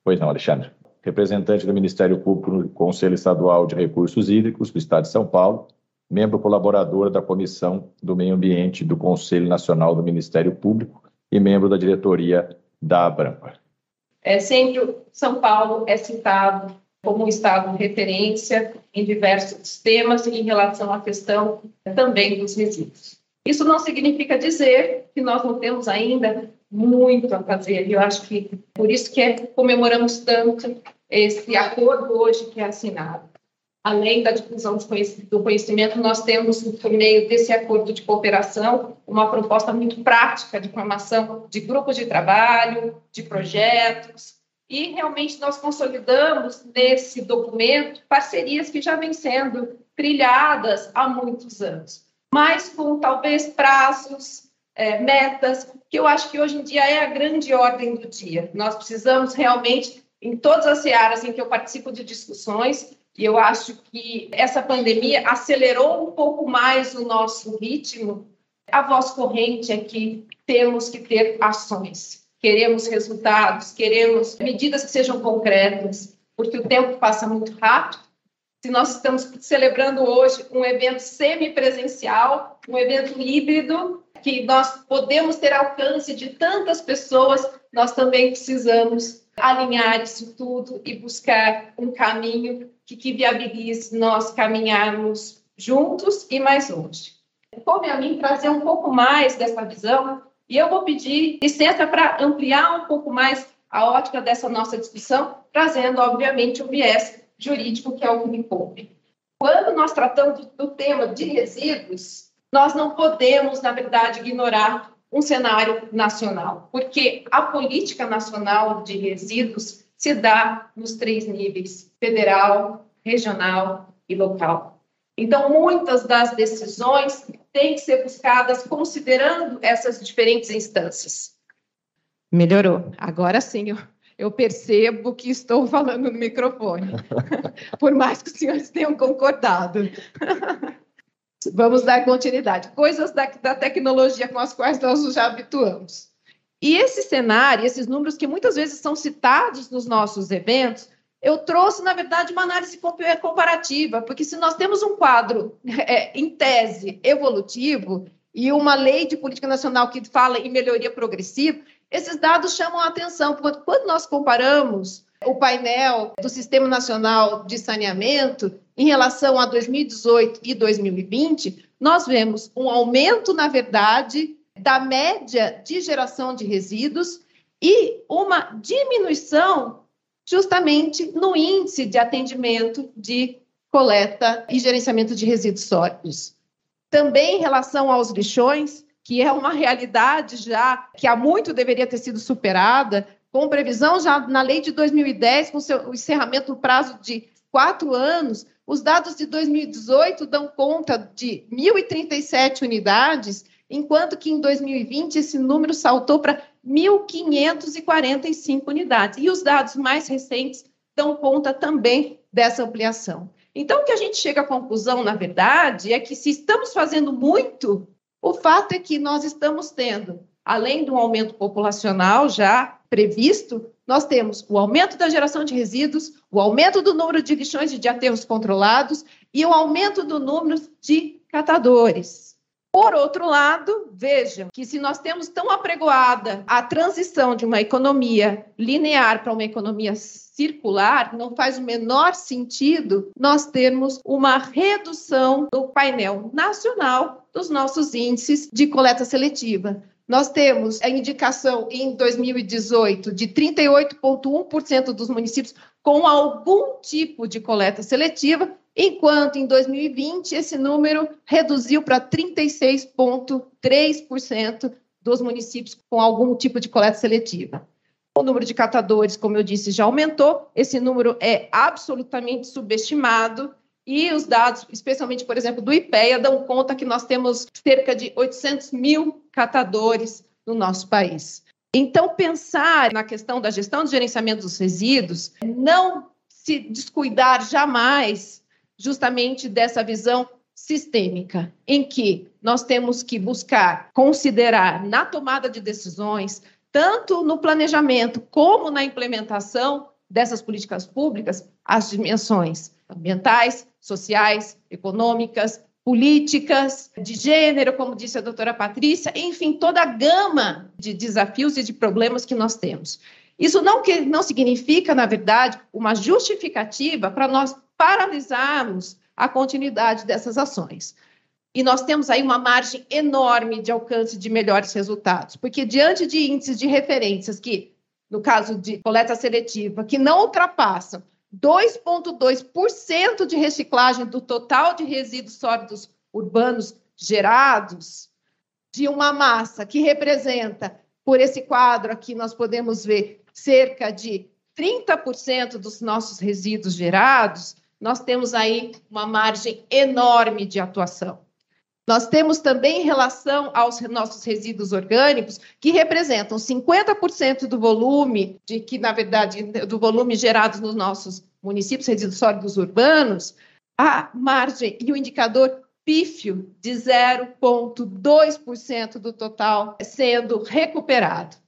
Pois não, Alexandre. Representante do Ministério Público no Conselho Estadual de Recursos Hídricos do Estado de São Paulo, membro colaborador da Comissão do Meio Ambiente do Conselho Nacional do Ministério Público e membro da diretoria da Abrampa. É sempre São Paulo é citado como um estado de referência em diversos temas em relação à questão também dos resíduos. Isso não significa dizer que nós não temos ainda muito a fazer. Eu acho que por isso que é, comemoramos tanto esse acordo hoje que é assinado. Além da difusão do conhecimento, nós temos, por meio desse acordo de cooperação, uma proposta muito prática de formação de grupos de trabalho, de projetos, e realmente nós consolidamos nesse documento parcerias que já vêm sendo trilhadas há muitos anos mas com talvez prazos, é, metas, que eu acho que hoje em dia é a grande ordem do dia. Nós precisamos realmente, em todas as áreas em que eu participo de discussões, e eu acho que essa pandemia acelerou um pouco mais o nosso ritmo, a voz corrente é que temos que ter ações. Queremos resultados, queremos medidas que sejam concretas, porque o tempo passa muito rápido se nós estamos celebrando hoje um evento semipresencial, um evento híbrido, que nós podemos ter alcance de tantas pessoas, nós também precisamos alinhar isso tudo e buscar um caminho que, que viabilize nós caminharmos juntos e mais longe. Coube a mim trazer um pouco mais dessa visão e eu vou pedir licença para ampliar um pouco mais a ótica dessa nossa discussão, trazendo, obviamente, o viés jurídico, que é o que me coube. Quando nós tratamos do tema de resíduos, nós não podemos, na verdade, ignorar um cenário nacional, porque a política nacional de resíduos se dá nos três níveis: federal, regional e local. Então, muitas das decisões têm que ser buscadas considerando essas diferentes instâncias. Melhorou. Agora sim, eu percebo que estou falando no microfone, por mais que os senhores tenham concordado. Vamos dar continuidade. Coisas da, da, tecnologia com as quais nós já habituamos. E esse cenário, esses números que muitas vezes são citados nos nossos eventos, eu trouxe, na verdade, uma análise comparativa, porque se nós temos um quadro, é, em tese, evolutivo, e uma lei de política nacional que fala em melhoria progressiva, esses dados chamam a atenção, porque quando nós comparamos o painel do Sistema Nacional de Saneamento em relação a 2018 e 2020, nós vemos um aumento, na verdade, da média de geração de resíduos e uma diminuição justamente no índice de atendimento de coleta e gerenciamento de resíduos sólidos. Também em relação aos lixões, que é uma realidade já que há muito deveria ter sido superada, com previsão já na lei de 2010, com seu, o encerramento do prazo de quatro anos, os dados de 2018 dão conta de 1.037 unidades, enquanto que em 2020 esse número saltou para 1.545 unidades. E os dados mais recentes dão conta também dessa ampliação. Então, o que a gente chega à conclusão, na verdade, é que se estamos fazendo muito, o fato é que nós estamos tendo, além do aumento populacional já previsto, nós temos o aumento da geração de resíduos, o aumento do número de lixões de aterros controlados e o aumento do número de catadores. Por outro lado, vejam que se nós temos tão apregoada a transição de uma economia linear para uma economia circular, não faz o menor sentido nós termos uma redução do painel nacional dos nossos índices de coleta seletiva. Nós temos a indicação em 2018 de 38,1% dos municípios com algum tipo de coleta seletiva, enquanto em 2020 esse número reduziu para 36,3% dos municípios com algum tipo de coleta seletiva. O número de catadores, como eu disse, já aumentou, esse número é absolutamente subestimado e os dados, especialmente, por exemplo, do IPEA, dão conta que nós temos cerca de 800 mil catadores no nosso país. Então, pensar na questão da gestão do gerenciamento dos resíduos, não se descuidar jamais justamente dessa visão sistêmica, em que nós temos que buscar considerar na tomada de decisões, tanto no planejamento como na implementação dessas políticas públicas, as dimensões ambientais, sociais, econômicas, políticas, de gênero, como disse a doutora Patrícia, enfim, toda a gama de desafios e de problemas que nós temos. Isso não, que, não significa, na verdade, uma justificativa para nós paralisarmos a continuidade dessas ações. E nós temos aí uma margem enorme de alcance de melhores resultados, porque diante de índices de referências que, no caso de coleta seletiva, que não ultrapassam 2,2% de reciclagem do total de resíduos sólidos urbanos gerados, de uma massa que representa, por esse quadro aqui, nós podemos ver cerca de 30% dos nossos resíduos gerados, nós temos aí uma margem enorme de atuação. Nós temos também em relação aos nossos resíduos orgânicos, que representam 50% do volume, de que, na verdade, do volume gerado nos nossos municípios, resíduos sólidos urbanos, a margem e o indicador pífio de 0,2% do total sendo recuperado.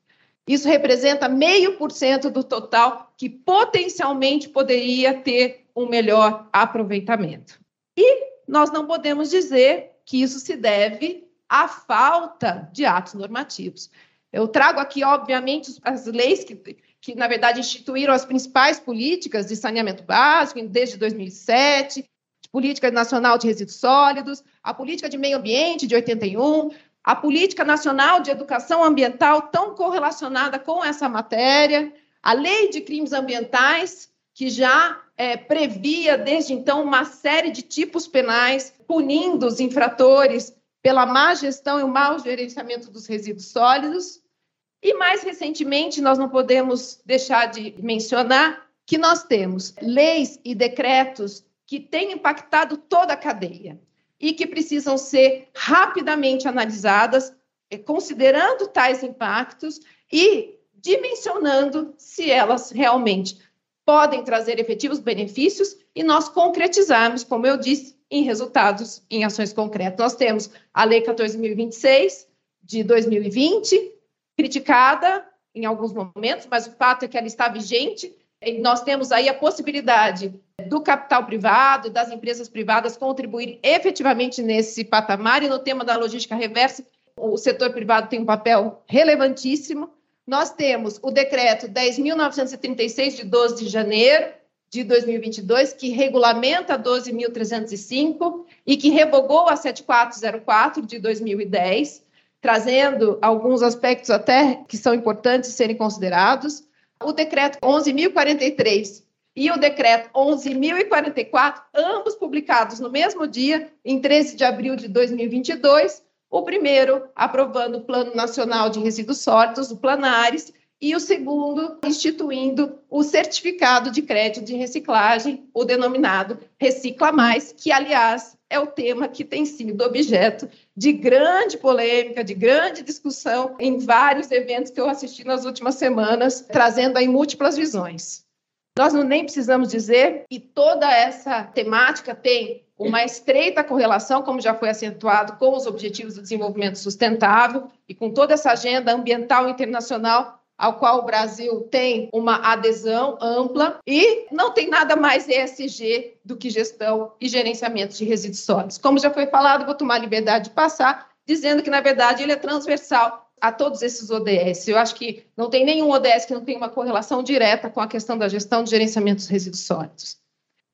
Isso representa meio por cento do total que potencialmente poderia ter um melhor aproveitamento. E nós não podemos dizer que isso se deve à falta de atos normativos. Eu trago aqui, obviamente, as leis que, que, na verdade, instituíram as principais políticas de saneamento básico desde 2007, Política Nacional de Resíduos Sólidos, a Política de Meio Ambiente de 81, a Política Nacional de Educação Ambiental, tão correlacionada com essa matéria, a Lei de Crimes Ambientais, que já é, previa desde então uma série de tipos penais punindo os infratores pela má gestão e o mau gerenciamento dos resíduos sólidos. E mais recentemente, nós não podemos deixar de mencionar que nós temos leis e decretos que têm impactado toda a cadeia e que precisam ser rapidamente analisadas, eh, considerando tais impactos e dimensionando se elas realmente podem trazer efetivos benefícios e nós concretizarmos, como eu disse, em resultados, em ações concretas. Nós temos a Lei 14.026 de 2020, criticada em alguns momentos, mas o fato é que ela está vigente. E nós temos aí a possibilidade do capital privado, das empresas privadas contribuir efetivamente nesse patamar. E no tema da logística reversa, o setor privado tem um papel relevantíssimo. Nós temos o decreto 10.936, de 12 de janeiro de 2022, que regulamenta 12.305 e que revogou a 7404 de 2010, trazendo alguns aspectos até que são importantes serem considerados. O decreto 11.043 e o decreto 11.044, ambos publicados no mesmo dia, em 13 de abril de 2022, o primeiro, aprovando o Plano Nacional de Resíduos Sólidos, o Planares, e o segundo, instituindo o certificado de crédito de reciclagem, o denominado Recicla Mais, que, aliás, é o tema que tem sido objeto de grande polêmica, de grande discussão em vários eventos que eu assisti nas últimas semanas, trazendo aí múltiplas visões. Nós não nem precisamos dizer que toda essa temática tem uma estreita correlação, como já foi acentuado, com os Objetivos do Desenvolvimento Sustentável e com toda essa agenda ambiental internacional ao qual o Brasil tem uma adesão ampla e não tem nada mais ESG do que gestão e gerenciamento de resíduos sólidos. Como já foi falado, vou tomar liberdade de passar, dizendo que, na verdade, ele é transversal a todos esses ODS. Eu acho que não tem nenhum ODS que não tenha uma correlação direta com a questão da gestão de gerenciamento dos resíduos sólidos.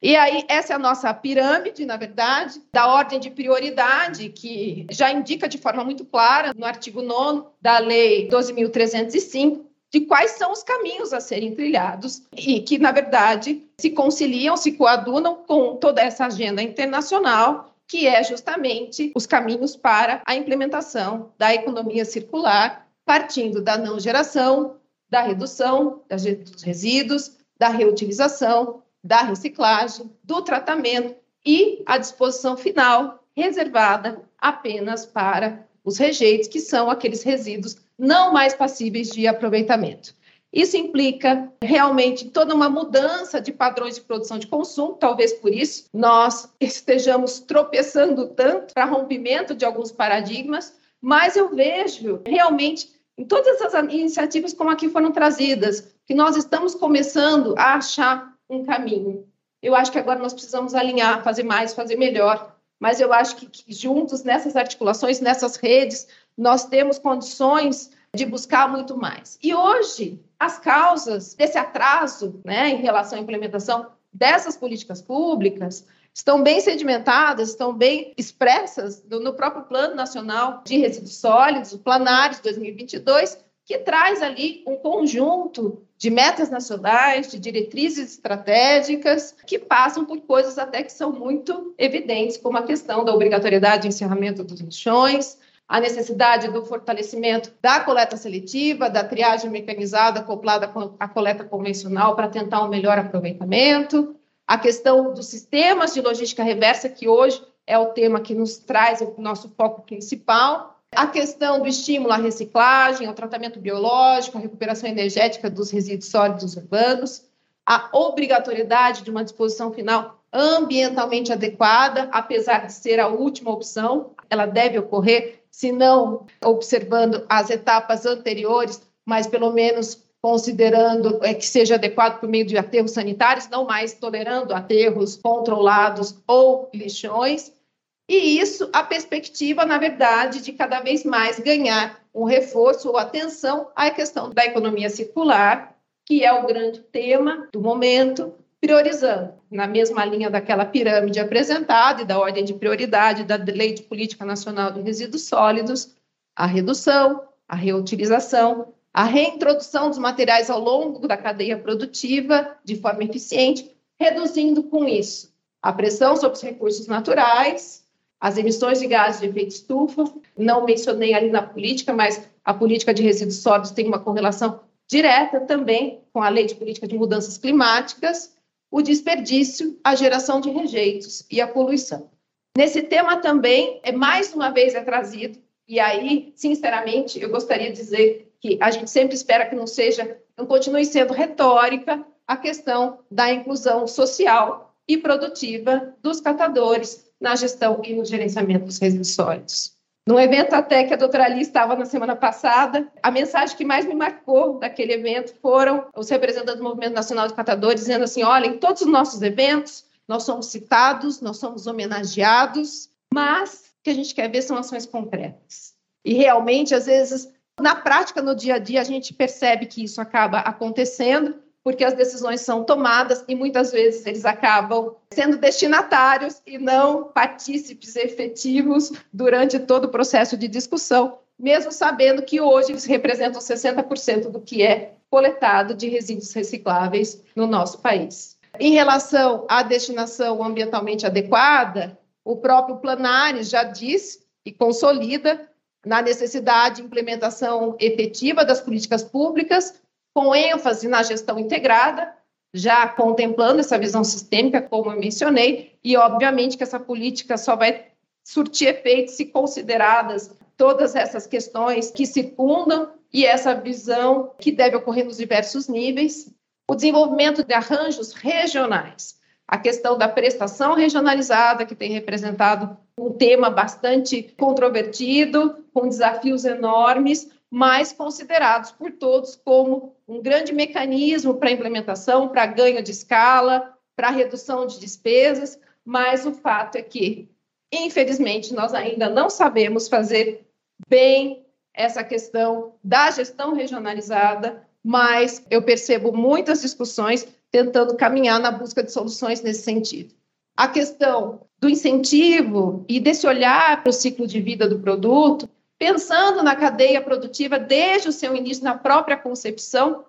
E aí, essa é a nossa pirâmide, na verdade, da ordem de prioridade, que já indica de forma muito clara, no artigo 9 da Lei 12.305, de quais são os caminhos a serem trilhados e que, na verdade, se conciliam, se coadunam com toda essa agenda internacional que é justamente os caminhos para a implementação da economia circular, partindo da não geração, da redução dos resíduos, da reutilização, da reciclagem, do tratamento e a disposição final reservada apenas para os rejeitos, que são aqueles resíduos não mais passíveis de aproveitamento. Isso implica realmente toda uma mudança de padrões de produção de consumo, talvez por isso nós estejamos tropeçando tanto para rompimento de alguns paradigmas, mas eu vejo realmente em todas essas iniciativas como aqui foram trazidas, que nós estamos começando a achar um caminho. Eu acho que agora nós precisamos alinhar, fazer mais, fazer melhor, mas eu acho que, que juntos nessas articulações, nessas redes, nós temos condições de buscar muito mais. E hoje, as causas desse atraso né, em relação à implementação dessas políticas públicas estão bem sedimentadas, estão bem expressas no próprio Plano Nacional de Resíduos Sólidos, o Planários 2022, que traz ali um conjunto de metas nacionais, de diretrizes estratégicas, que passam por coisas até que são muito evidentes, como a questão da obrigatoriedade de encerramento dos lixões, a necessidade do fortalecimento da coleta seletiva, da triagem mecanizada acoplada com a coleta convencional para tentar um melhor aproveitamento, a questão dos sistemas de logística reversa, que hoje é o tema que nos traz o nosso foco principal, a questão do estímulo à reciclagem, ao tratamento biológico, à recuperação energética dos resíduos sólidos urbanos, a obrigatoriedade de uma disposição final ambientalmente adequada, apesar de ser a última opção, ela deve ocorrer, se não observando as etapas anteriores, mas pelo menos considerando é, que seja adequado por meio de aterros sanitários, não mais tolerando aterros controlados ou lixões. E isso, a perspectiva, na verdade, de cada vez mais ganhar um reforço ou atenção à questão da economia circular, que é o grande tema do momento, priorizando na mesma linha daquela pirâmide apresentada e da ordem de prioridade da Lei de Política Nacional de Resíduos Sólidos, a redução, a reutilização, a reintrodução dos materiais ao longo da cadeia produtiva de forma eficiente, reduzindo com isso a pressão sobre os recursos naturais, as emissões de gases de efeito estufa. Não mencionei ali na política, mas a política de resíduos sólidos tem uma correlação direta também com a lei de política de mudanças climáticas, o desperdício, a geração de rejeitos e a poluição. Nesse tema também, é mais uma vez é trazido, e aí, sinceramente, eu gostaria de dizer que a gente sempre espera que não seja, não continue sendo retórica a questão da inclusão social e produtiva dos catadores na gestão e no gerenciamento dos resíduos sólidos. No evento até que a doutora Ali estava na semana passada, a mensagem que mais me marcou daquele evento foram os representantes do Movimento Nacional de Catadores dizendo assim, olha, em todos os nossos eventos, nós somos citados, nós somos homenageados, mas o que a gente quer ver são ações concretas. E realmente, às vezes, na prática, no dia a dia, a gente percebe que isso acaba acontecendo, porque as decisões são tomadas e muitas vezes eles acabam sendo destinatários e não partícipes efetivos durante todo o processo de discussão, mesmo sabendo que hoje eles representam 60% do que é coletado de resíduos recicláveis no nosso país. Em relação à destinação ambientalmente adequada, o próprio Planares já diz e consolida na necessidade de implementação efetiva das políticas públicas com ênfase na gestão integrada, já contemplando essa visão sistêmica, como eu mencionei, e obviamente que essa política só vai surtir efeitos se consideradas todas essas questões que circundam e essa visão que deve ocorrer nos diversos níveis, o desenvolvimento de arranjos regionais, a questão da prestação regionalizada, que tem representado um tema bastante controvertido, com desafios enormes, mas considerados por todos como um grande mecanismo para implementação, para ganho de escala, para redução de despesas, mas o fato é que, infelizmente, nós ainda não sabemos fazer bem essa questão da gestão regionalizada, mas eu percebo muitas discussões tentando caminhar na busca de soluções nesse sentido. A questão do incentivo e desse olhar para o ciclo de vida do produto pensando na cadeia produtiva desde o seu início, na própria concepção,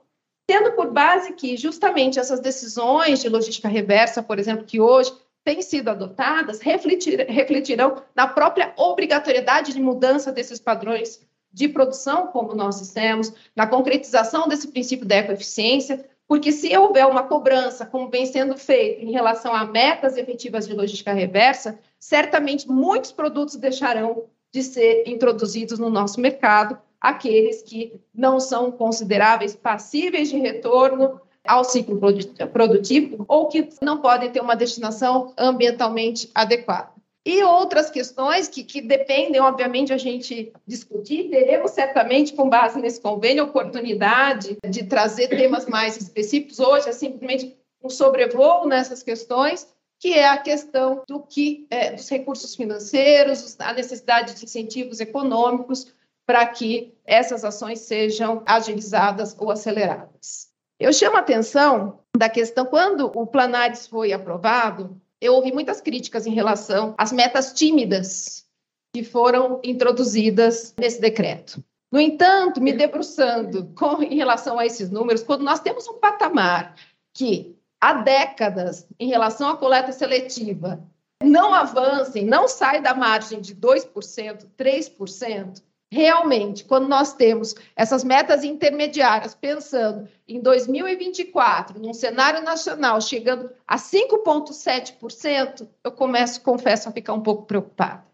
tendo por base que justamente essas decisões de logística reversa, por exemplo, que hoje têm sido adotadas, refletir, refletirão na própria obrigatoriedade de mudança desses padrões de produção, como nós dissemos, na concretização desse princípio da ecoeficiência, porque se houver uma cobrança, como vem sendo feito, em relação a metas efetivas de logística reversa, certamente muitos produtos deixarão de ser introduzidos no nosso mercado, aqueles que não são consideráveis passíveis de retorno ao ciclo produtivo ou que não podem ter uma destinação ambientalmente adequada. E outras questões que, que dependem, obviamente, a gente discutir. Teremos certamente, com base nesse convênio, oportunidade de trazer temas mais específicos. Hoje é simplesmente um sobrevoo nessas questões, que é a questão do que é, dos recursos financeiros, a necessidade de incentivos econômicos para que essas ações sejam agilizadas ou aceleradas. Eu chamo a atenção da questão quando o Planares foi aprovado, eu ouvi muitas críticas em relação às metas tímidas que foram introduzidas nesse decreto. No entanto, me debruçando com, em relação a esses números, quando nós temos um patamar que há décadas, em relação à coleta seletiva, não avancem, não sai da margem de 2%, 3%, realmente, quando nós temos essas metas intermediárias, pensando em 2024, num cenário nacional chegando a 5,7%, eu começo, confesso, a ficar um pouco preocupada.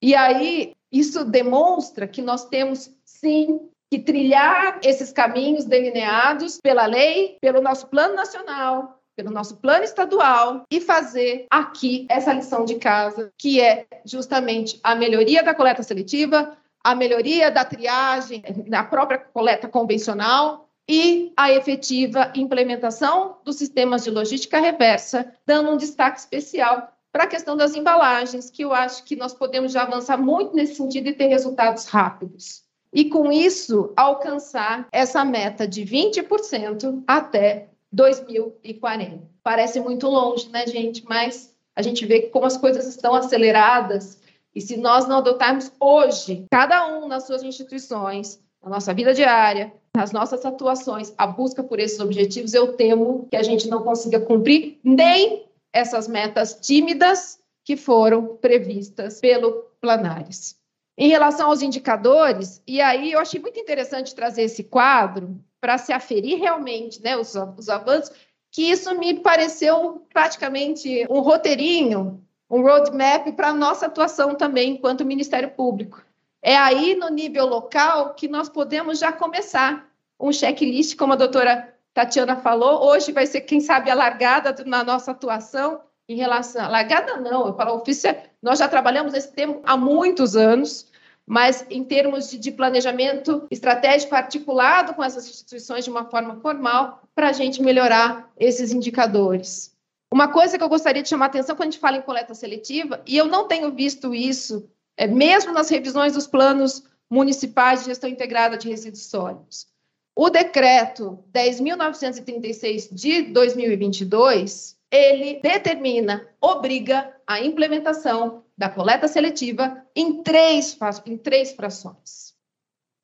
E aí, isso demonstra que nós temos, sim, que trilhar esses caminhos delineados pela lei, pelo nosso plano nacional, pelo nosso plano estadual e fazer aqui essa lição de casa, que é justamente a melhoria da coleta seletiva, a melhoria da triagem na própria coleta convencional e a efetiva implementação dos sistemas de logística reversa, dando um destaque especial para a questão das embalagens, que eu acho que nós podemos já avançar muito nesse sentido e ter resultados rápidos. E com isso, alcançar essa meta de 20% até 2040. Parece muito longe, né, gente? Mas a gente vê como as coisas estão aceleradas e se nós não adotarmos hoje, cada um nas suas instituições, na nossa vida diária, nas nossas atuações, a busca por esses objetivos, eu temo que a gente não consiga cumprir nem essas metas tímidas que foram previstas pelo Planares. Em relação aos indicadores, e aí eu achei muito interessante trazer esse quadro para se aferir realmente né, os, os avanços, que isso me pareceu praticamente um roteirinho um roadmap para a nossa atuação também enquanto Ministério Público. É aí, no nível local, que nós podemos já começar um checklist, como a doutora Tatiana falou, hoje vai ser, quem sabe, a largada na nossa atuação em relação... Largada não, eu falo ofício, nós já trabalhamos nesse tema há muitos anos, mas em termos de, de planejamento estratégico articulado com essas instituições de uma forma formal, para a gente melhorar esses indicadores. Uma coisa que eu gostaria de chamar a atenção quando a gente fala em coleta seletiva, e eu não tenho visto isso, é, mesmo nas revisões dos planos municipais de gestão integrada de resíduos sólidos. O decreto 10.936 de 2022, ele determina, obriga a implementação da coleta seletiva em três, em três frações.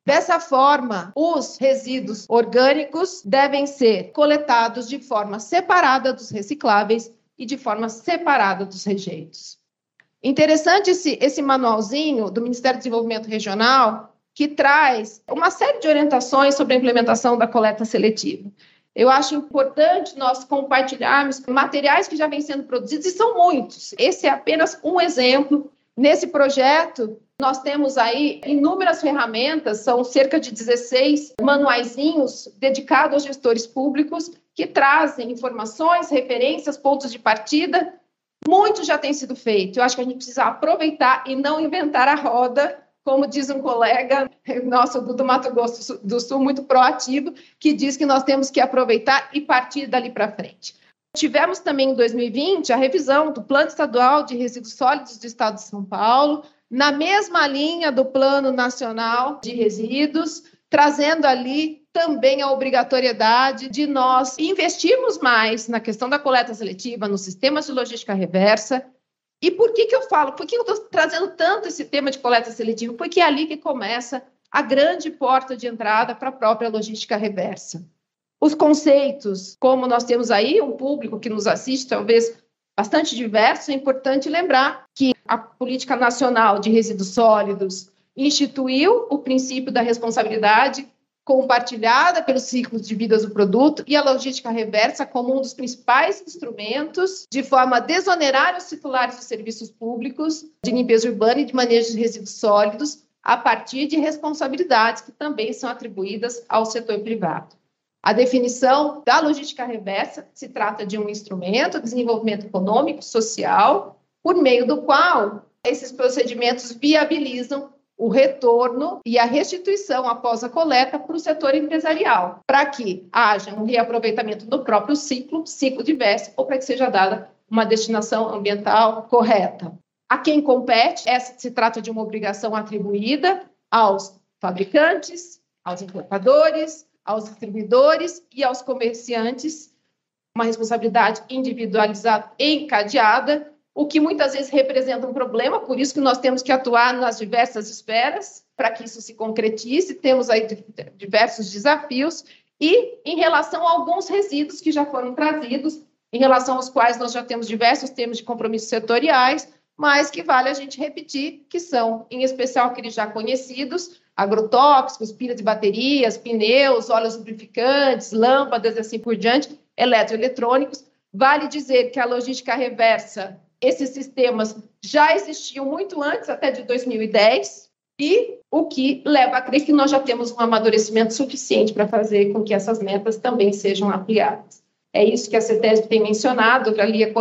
Dessa forma, os resíduos orgânicos devem ser coletados de forma separada dos recicláveis e de forma separada dos rejeitos. Interessante esse, esse manualzinho do Ministério do Desenvolvimento Regional, que traz uma série de orientações sobre a implementação da coleta seletiva. Eu acho importante nós compartilharmos materiais que já vêm sendo produzidos, e são muitos. Esse é apenas um exemplo. Nesse projeto, nós temos aí inúmeras ferramentas, são cerca de 16 manuaizinhos dedicados aos gestores públicos que trazem informações, referências, pontos de partida. Muito já tem sido feito. Eu acho que a gente precisa aproveitar e não inventar a roda, como diz um colega nosso do Mato Grosso do Sul, muito proativo, que diz que nós temos que aproveitar e partir dali para frente. Tivemos também em 2020 a revisão do Plano Estadual de Resíduos Sólidos do Estado de São Paulo, na mesma linha do Plano Nacional de Resíduos, trazendo ali também a obrigatoriedade de nós investirmos mais na questão da coleta seletiva, nos sistemas de logística reversa. E por que, que eu falo? Por que eu estou trazendo tanto esse tema de coleta seletiva? Porque é ali que começa a grande porta de entrada para a própria logística reversa. Os conceitos, como nós temos aí um público que nos assiste, talvez bastante diverso, é importante lembrar que a Política Nacional de Resíduos Sólidos instituiu o princípio da responsabilidade compartilhada pelos ciclos de vida do produto e a logística reversa como um dos principais instrumentos de forma a desonerar os titulares de serviços públicos de limpeza urbana e de manejo de resíduos sólidos a partir de responsabilidades que também são atribuídas ao setor privado. A definição da logística reversa se trata de um instrumento de desenvolvimento econômico, social, por meio do qual esses procedimentos viabilizam o retorno e a restituição após a coleta para o setor empresarial, para que haja um reaproveitamento do próprio ciclo, ciclo diverso, ou para que seja dada uma destinação ambiental correta. A quem compete, essa se trata de uma obrigação atribuída aos fabricantes, aos importadores, aos distribuidores e aos comerciantes, uma responsabilidade individualizada encadeada o que muitas vezes representa um problema, por isso que nós temos que atuar nas diversas esferas para que isso se concretize. Temos aí diversos desafios e em relação a alguns resíduos que já foram trazidos, em relação aos quais nós já temos diversos termos de compromissos setoriais, mas que vale a gente repetir que são, em especial aqueles já conhecidos, agrotóxicos, pilhas de baterias, pneus, óleos lubrificantes, lâmpadas e assim por diante, eletroeletrônicos. Vale dizer que a logística reversa esses sistemas já existiam muito antes, até de 2010, e o que leva a crer que nós já temos um amadurecimento suficiente para fazer com que essas metas também sejam ampliadas. É isso que a CETESB tem mencionado, a Lia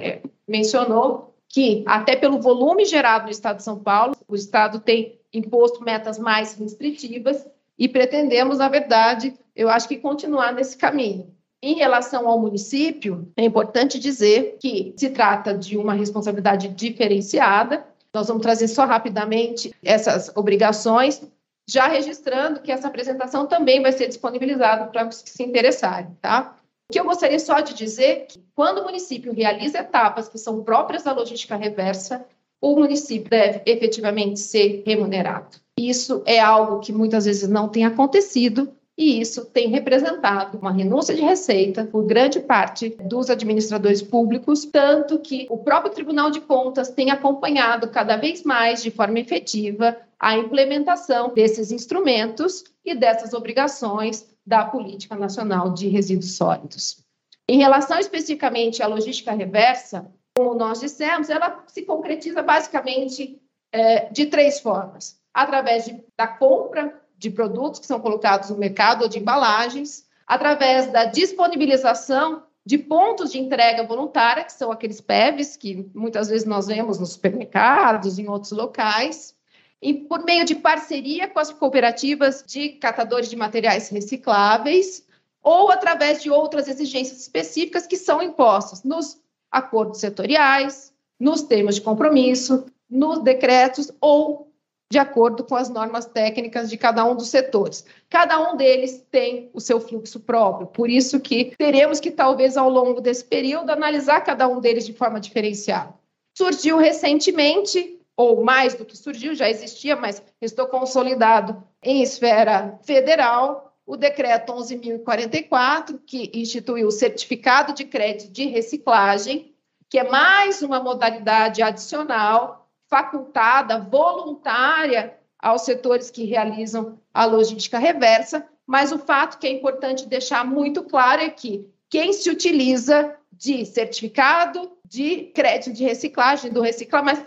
é, mencionou, que até pelo volume gerado no Estado de São Paulo, o Estado tem imposto metas mais restritivas e pretendemos, na verdade, eu acho que continuar nesse caminho. Em relação ao município, é importante dizer que se trata de uma responsabilidade diferenciada. Nós vamos trazer só rapidamente essas obrigações, já registrando que essa apresentação também vai ser disponibilizada para os que se interessarem, tá? O que eu gostaria só de dizer é que quando o município realiza etapas que são próprias da logística reversa, o município deve efetivamente ser remunerado. Isso é algo que muitas vezes não tem acontecido e isso tem representado uma renúncia de receita por grande parte dos administradores públicos, tanto que o próprio Tribunal de Contas tem acompanhado cada vez mais de forma efetiva a implementação desses instrumentos e dessas obrigações da Política Nacional de Resíduos Sólidos. Em relação especificamente à logística reversa, como nós dissemos, ela se concretiza basicamente é, de três formas: através de, da compra de produtos que são colocados no mercado ou de embalagens, através da disponibilização de pontos de entrega voluntária, que são aqueles PEVs que muitas vezes nós vemos nos supermercados, em outros locais, e por meio de parceria com as cooperativas de catadores de materiais recicláveis, ou através de outras exigências específicas que são impostas nos acordos setoriais, nos termos de compromisso, nos decretos ou de acordo com as normas técnicas de cada um dos setores. Cada um deles tem o seu fluxo próprio, por isso que teremos que, talvez, ao longo desse período, analisar cada um deles de forma diferenciada. Surgiu recentemente, ou mais do que surgiu, já existia, mas estou consolidado em esfera federal, o decreto 11.044, que instituiu o certificado de crédito de reciclagem, que é mais uma modalidade adicional facultada, voluntária aos setores que realizam a logística reversa, mas o fato que é importante deixar muito claro é que quem se utiliza de certificado de crédito de reciclagem do recicla, mas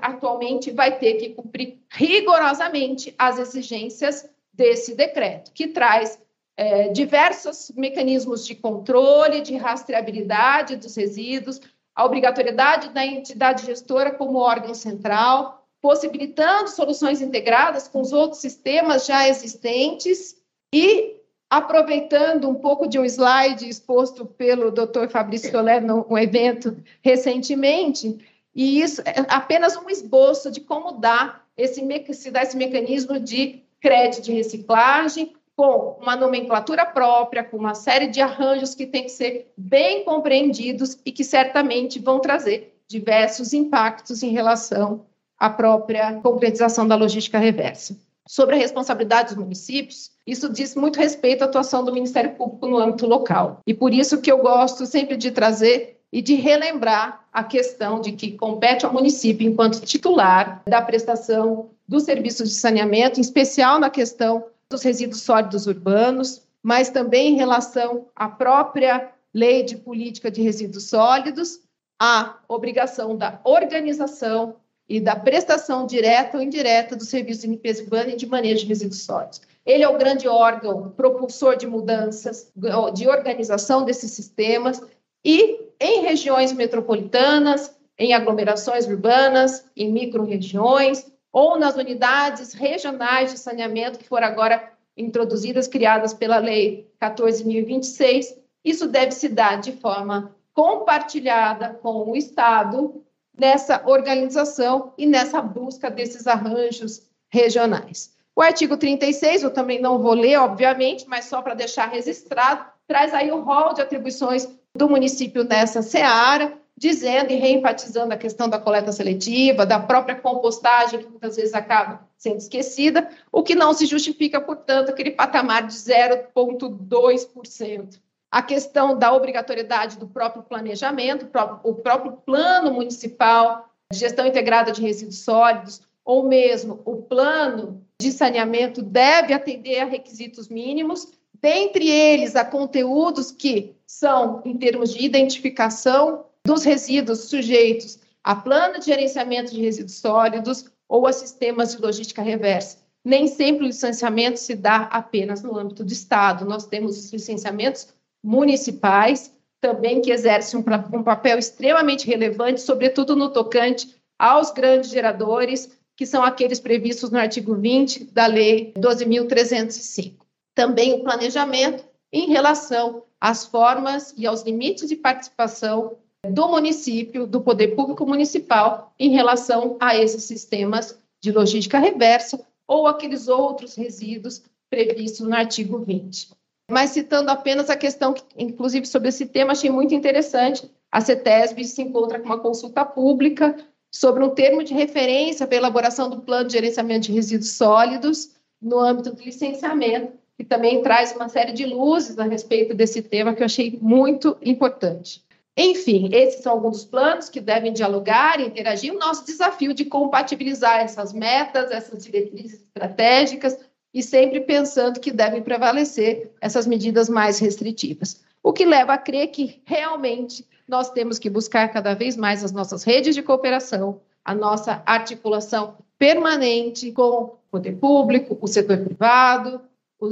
atualmente vai ter que cumprir rigorosamente as exigências desse decreto, que traz é, diversos mecanismos de controle, de rastreabilidade dos resíduos, a obrigatoriedade da entidade gestora como órgão central, possibilitando soluções integradas com os outros sistemas já existentes e aproveitando um pouco de um slide exposto pelo Dr. Fabrício Tolé no evento recentemente, e isso é apenas um esboço de como dá esse, se dá esse mecanismo de crédito de reciclagem, com uma nomenclatura própria, com uma série de arranjos que têm que ser bem compreendidos e que certamente vão trazer diversos impactos em relação à própria concretização da logística reversa. Sobre a responsabilidade dos municípios, isso diz muito respeito à atuação do Ministério Público no âmbito local. E por isso que eu gosto sempre de trazer e de relembrar a questão de que compete ao município, enquanto titular da prestação dos serviços de saneamento, em especial na questão dos resíduos sólidos urbanos, mas também em relação à própria lei de política de resíduos sólidos, a obrigação da organização e da prestação direta ou indireta do serviço de limpeza urbana e de manejo de resíduos sólidos. Ele é o grande órgão propulsor de mudanças, de organização desses sistemas e em regiões metropolitanas, em aglomerações urbanas, em micro-regiões ou nas unidades regionais de saneamento que foram agora introduzidas, criadas pela Lei 14.026. Isso deve se dar de forma compartilhada com o Estado nessa organização e nessa busca desses arranjos regionais. O artigo 36, eu também não vou ler, obviamente, mas só para deixar registrado, traz aí o rol de atribuições do município nessa seara, dizendo e reenfatizando a questão da coleta seletiva, da própria compostagem, que muitas vezes acaba sendo esquecida, o que não se justifica, portanto, aquele patamar de 0,2% a questão da obrigatoriedade do próprio planejamento, o próprio plano municipal de gestão integrada de resíduos sólidos, ou mesmo o plano de saneamento deve atender a requisitos mínimos, dentre eles a conteúdos que são, em termos de identificação dos resíduos sujeitos a plano de gerenciamento de resíduos sólidos ou a sistemas de logística reversa. Nem sempre o licenciamento se dá apenas no âmbito do Estado. Nós temos os licenciamentos municipais, também que exercem um, um papel extremamente relevante, sobretudo no tocante aos grandes geradores, que são aqueles previstos no artigo 20 da Lei 12.305. Também o planejamento em relação às formas e aos limites de participação do município, do poder público municipal, em relação a esses sistemas de logística reversa ou aqueles outros resíduos previstos no artigo 20 mas citando apenas a questão, inclusive sobre esse tema, achei muito interessante. A CETESB se encontra com uma consulta pública sobre um termo de referência para elaboração do plano de gerenciamento de resíduos sólidos no âmbito do licenciamento, que também traz uma série de luzes a respeito desse tema que eu achei muito importante. Enfim, esses são alguns dos planos que devem dialogar e interagir. O nosso desafio de compatibilizar essas metas, essas diretrizes estratégicas, e sempre pensando que devem prevalecer essas medidas mais restritivas. O que leva a crer que realmente nós temos que buscar cada vez mais as nossas redes de cooperação, a nossa articulação permanente com o poder público, o setor privado,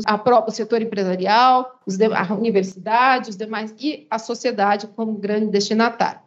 a próprio setor empresarial, a universidade, os demais e a sociedade como grande destinatário.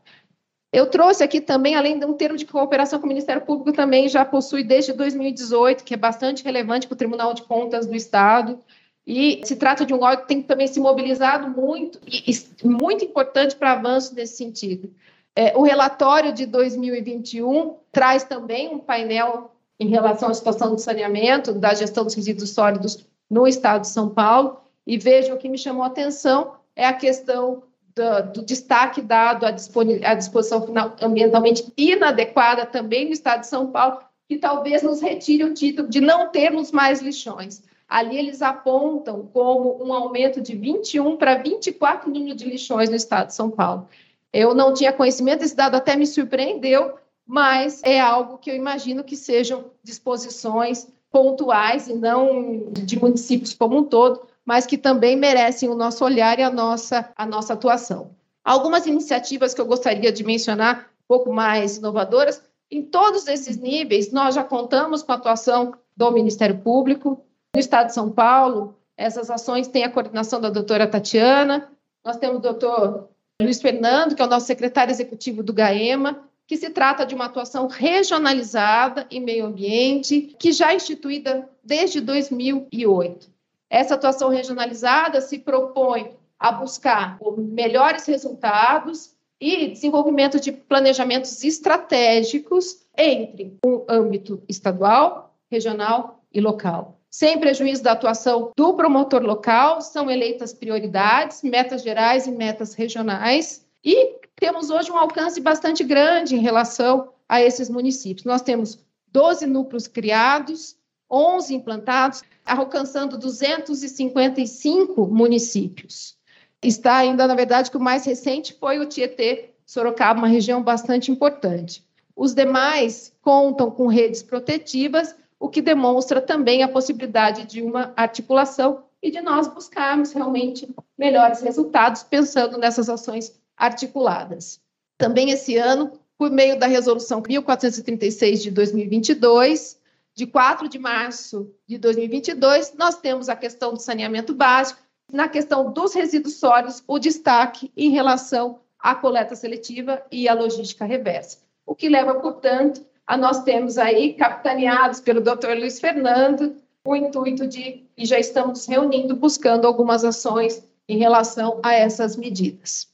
Eu trouxe aqui também, além de um termo de cooperação com o Ministério Público, também já possui desde 2018, que é bastante relevante para o Tribunal de Contas do Estado. E se trata de um órgão que tem também se mobilizado muito, e, e muito importante para avanço nesse sentido. É, o relatório de 2021 traz também um painel em relação à situação do saneamento, da gestão dos resíduos sólidos no estado de São Paulo, e veja o que me chamou a atenção é a questão do, do destaque dado à, à disposição ambientalmente inadequada também no Estado de São Paulo, que talvez nos retire o título de não termos mais lixões. Ali eles apontam como um aumento de 21 para 24 número de lixões no Estado de São Paulo. Eu não tinha conhecimento, esse dado até me surpreendeu, mas é algo que eu imagino que sejam disposições pontuais e não de municípios como um todo, mas que também merecem o nosso olhar e a nossa, a nossa atuação. Algumas iniciativas que eu gostaria de mencionar, um pouco mais inovadoras, em todos esses níveis, nós já contamos com a atuação do Ministério Público, no Estado de São Paulo, essas ações têm a coordenação da doutora Tatiana, nós temos o doutor Luiz Fernando, que é o nosso secretário executivo do GAEMA, que se trata de uma atuação regionalizada em meio ambiente, que já é instituída desde 2008. Essa atuação regionalizada se propõe a buscar melhores resultados e desenvolvimento de planejamentos estratégicos entre o âmbito estadual, regional e local. Sem prejuízo da atuação do promotor local, são eleitas prioridades, metas gerais e metas regionais, e temos hoje um alcance bastante grande em relação a esses municípios. Nós temos 12 núcleos criados, 11 implantados, alcançando 255 municípios. Está ainda, na verdade, que o mais recente foi o Tietê, Sorocaba, uma região bastante importante. Os demais contam com redes protetivas o que demonstra também a possibilidade de uma articulação e de nós buscarmos realmente melhores resultados pensando nessas ações articuladas. Também esse ano, por meio da resolução 1436 de 2022, de 4 de março de 2022, nós temos a questão do saneamento básico, na questão dos resíduos sólidos, o destaque em relação à coleta seletiva e à logística reversa. O que leva, portanto, a nós temos aí, capitaneados pelo Dr. Luiz Fernando, o intuito de, e já estamos reunindo, buscando algumas ações em relação a essas medidas.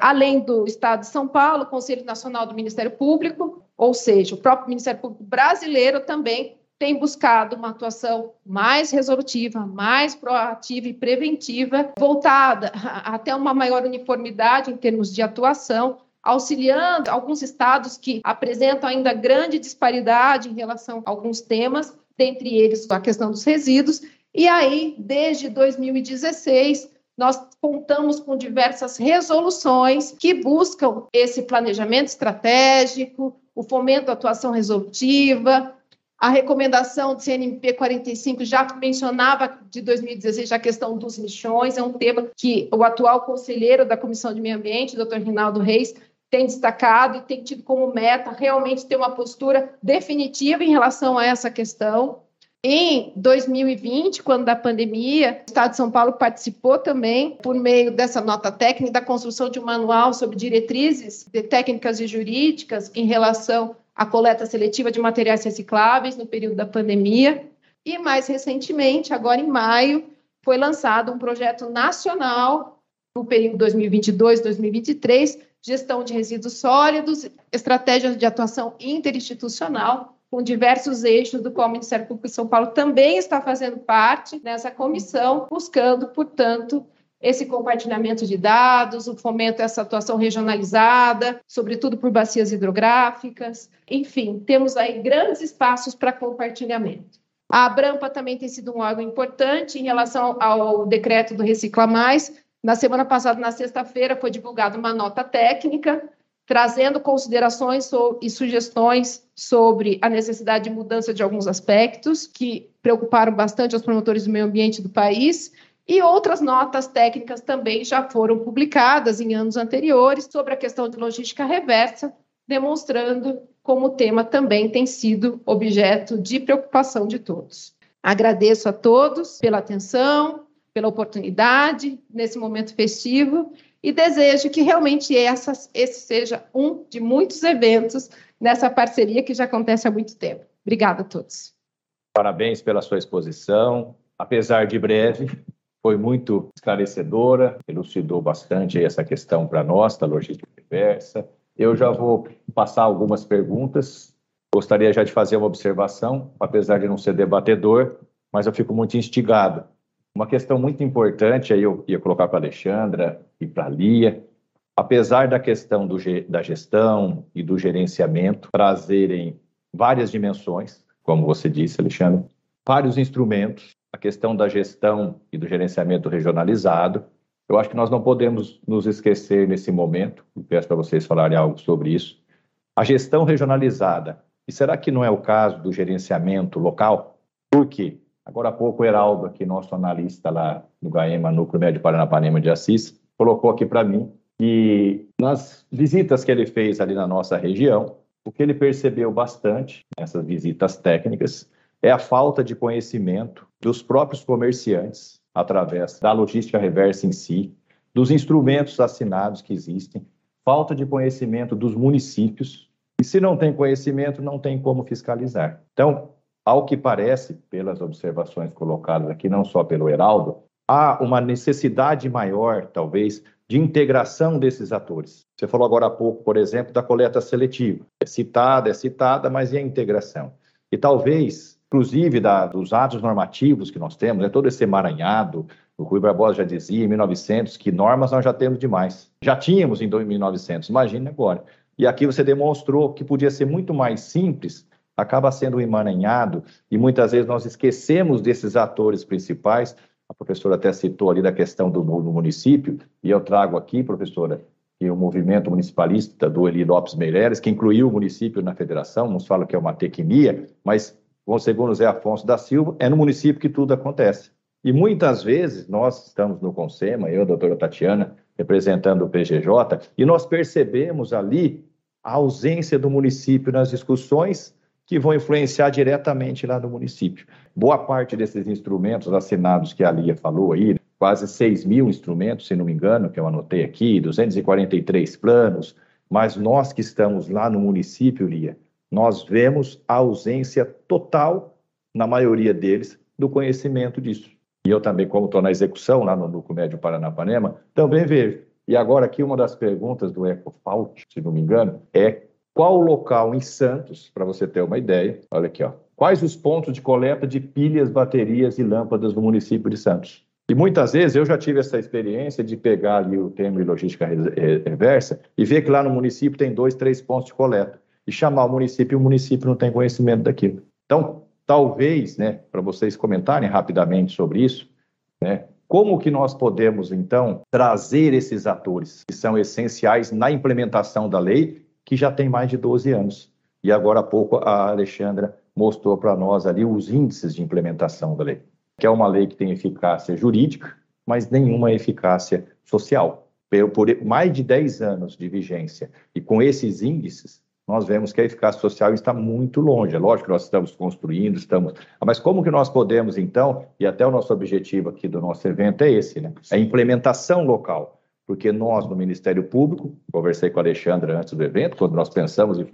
Além do Estado de São Paulo, o Conselho Nacional do Ministério Público, ou seja, o próprio Ministério Público brasileiro também tem buscado uma atuação mais resolutiva, mais proativa e preventiva, voltada até uma maior uniformidade em termos de atuação, auxiliando alguns estados que apresentam ainda grande disparidade em relação a alguns temas, dentre eles a questão dos resíduos. E aí, desde 2016, nós contamos com diversas resoluções que buscam esse planejamento estratégico, o fomento da atuação resolutiva, a recomendação do CNMP 45 já mencionava de 2016 a questão dos lixões, é um tema que o atual conselheiro da Comissão de Meio Ambiente, doutor Rinaldo Reis, tem destacado e tem tido como meta realmente ter uma postura definitiva em relação a essa questão. Em 2020, quando da pandemia, o Estado de São Paulo participou também, por meio dessa nota técnica, da construção de um manual sobre diretrizes de técnicas e jurídicas em relação à coleta seletiva de materiais recicláveis no período da pandemia. E mais recentemente, agora em maio, foi lançado um projeto nacional no período 2022-2023, gestão de resíduos sólidos, estratégias de atuação interinstitucional com diversos eixos, do qual o Ministério Público de São Paulo também está fazendo parte nessa comissão, buscando, portanto, esse compartilhamento de dados, o fomento dessa atuação regionalizada, sobretudo por bacias hidrográficas. Enfim, temos aí grandes espaços para compartilhamento. A Abrampa também tem sido um órgão importante em relação ao decreto do Recicla Mais. Na semana passada, na sexta-feira, foi divulgada uma nota técnica trazendo considerações e sugestões sobre a necessidade de mudança de alguns aspectos que preocuparam bastante os promotores do meio ambiente do país. E outras notas técnicas também já foram publicadas em anos anteriores sobre a questão de logística reversa, demonstrando como o tema também tem sido objeto de preocupação de todos. Agradeço a todos pela atenção, pela oportunidade nesse momento festivo e desejo que realmente essas, esse seja um de muitos eventos nessa parceria que já acontece há muito tempo. Obrigada a todos. Parabéns pela sua exposição. Apesar de breve, foi muito esclarecedora, elucidou bastante essa questão para nós, da logística diversa. Eu já vou passar algumas perguntas. Gostaria já de fazer uma observação, apesar de não ser debatedor, mas eu fico muito instigado uma questão muito importante, aí eu ia colocar para a Alexandra e para a Lia, apesar da questão do, da gestão e do gerenciamento trazerem várias dimensões, como você disse, Alexandre, vários instrumentos, a questão da gestão e do gerenciamento regionalizado, eu acho que nós não podemos nos esquecer nesse momento, e peço para vocês falarem algo sobre isso, a gestão regionalizada. E será que não é o caso do gerenciamento local? Por quê? Agora há pouco, o Heraldo, aqui, nosso analista lá no GAEMA, Núcleo Médio Paranapanema de Assis, colocou aqui para mim que nas visitas que ele fez ali na nossa região, o que ele percebeu bastante nessas visitas técnicas é a falta de conhecimento dos próprios comerciantes, através da logística reversa em si, dos instrumentos assinados que existem, falta de conhecimento dos municípios. E se não tem conhecimento, não tem como fiscalizar. Então, ao que parece, pelas observações colocadas aqui, não só pelo Heraldo, há uma necessidade maior, talvez, de integração desses atores. Você falou agora há pouco, por exemplo, da coleta seletiva. É citada, é citada, mas e a integração? E talvez, inclusive, da, dos atos normativos que nós temos, é todo esse emaranhado, o Rui Barbosa já dizia em 1900 que normas nós já temos demais. Já tínhamos em 1900, imagine agora. E aqui você demonstrou que podia ser muito mais simples acaba sendo emaranhado e muitas vezes nós esquecemos desses atores principais. A professora até citou ali da questão do, do município, e eu trago aqui, professora, que o movimento municipalista do Eli Lopes Meireles, que incluiu o município na federação, nos fala que é uma tequimia, mas segundo Zé Afonso da Silva, é no município que tudo acontece. E muitas vezes nós estamos no Consema, eu, a doutora Tatiana, representando o PGJ, e nós percebemos ali a ausência do município nas discussões que vão influenciar diretamente lá no município. Boa parte desses instrumentos assinados que a Lia falou aí, quase 6 mil instrumentos, se não me engano, que eu anotei aqui, 243 planos, mas nós que estamos lá no município, Lia, nós vemos a ausência total, na maioria deles, do conhecimento disso. E eu também, como estou na execução lá no Núcleo Médio Paranapanema, também vejo. E agora aqui uma das perguntas do EcoFault, se não me engano, é qual o local em Santos, para você ter uma ideia, olha aqui, ó, quais os pontos de coleta de pilhas, baterias e lâmpadas no município de Santos? E muitas vezes eu já tive essa experiência de pegar ali o termo de logística reversa e ver que lá no município tem dois, três pontos de coleta e chamar o município e o município não tem conhecimento daquilo. Então, talvez, né, para vocês comentarem rapidamente sobre isso, né, como que nós podemos, então, trazer esses atores que são essenciais na implementação da lei, que já tem mais de 12 anos. E agora há pouco a Alexandra mostrou para nós ali os índices de implementação da lei, que é uma lei que tem eficácia jurídica, mas nenhuma eficácia social. Por, mais de 10 anos de vigência e com esses índices, nós vemos que a eficácia social está muito longe. É lógico que nós estamos construindo, estamos. Mas como que nós podemos, então, e até o nosso objetivo aqui do nosso evento é esse, né? É a implementação local. Porque nós, no Ministério Público, conversei com a Alexandra antes do evento, quando nós pensamos em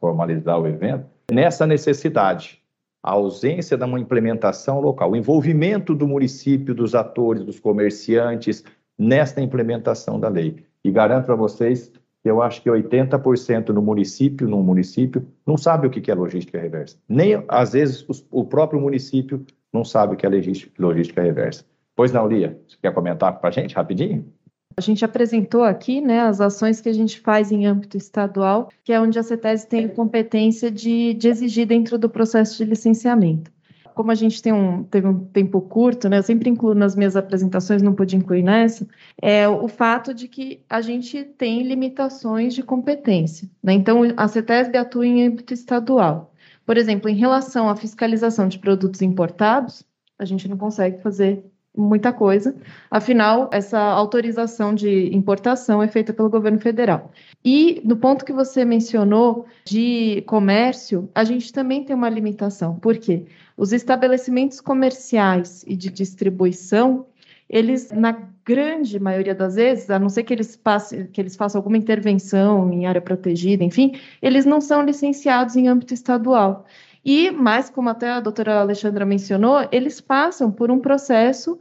formalizar o evento, nessa necessidade, a ausência de uma implementação local, o envolvimento do município, dos atores, dos comerciantes, nesta implementação da lei. E garanto para vocês eu acho que 80% no município, num município, não sabe o que é logística reversa. Nem, às vezes, o próprio município não sabe o que é logística reversa. Pois não, Lia, você quer comentar para a gente rapidinho? A gente apresentou aqui né, as ações que a gente faz em âmbito estadual, que é onde a CETES tem competência de, de exigir dentro do processo de licenciamento como a gente tem um, teve um tempo curto, né, eu sempre incluo nas minhas apresentações, não pude incluir nessa, é o fato de que a gente tem limitações de competência. Né? Então, a CETESB atua em âmbito estadual. Por exemplo, em relação à fiscalização de produtos importados, a gente não consegue fazer muita coisa. Afinal, essa autorização de importação é feita pelo governo federal. E no ponto que você mencionou de comércio, a gente também tem uma limitação. Por quê? Os estabelecimentos comerciais e de distribuição, eles, na grande maioria das vezes, a não ser que eles, passem, que eles façam alguma intervenção em área protegida, enfim, eles não são licenciados em âmbito estadual. E, mais como até a doutora Alexandra mencionou, eles passam por um processo,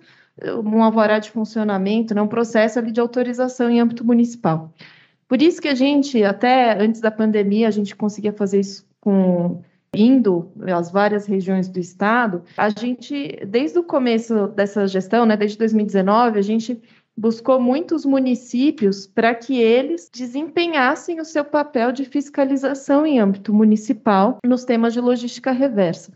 um alvará de funcionamento, né, um processo ali de autorização em âmbito municipal. Por isso que a gente, até antes da pandemia, a gente conseguia fazer isso com indo às várias regiões do estado, a gente, desde o começo dessa gestão, né, desde 2019, a gente buscou muitos municípios para que eles desempenhassem o seu papel de fiscalização em âmbito municipal nos temas de logística reversa.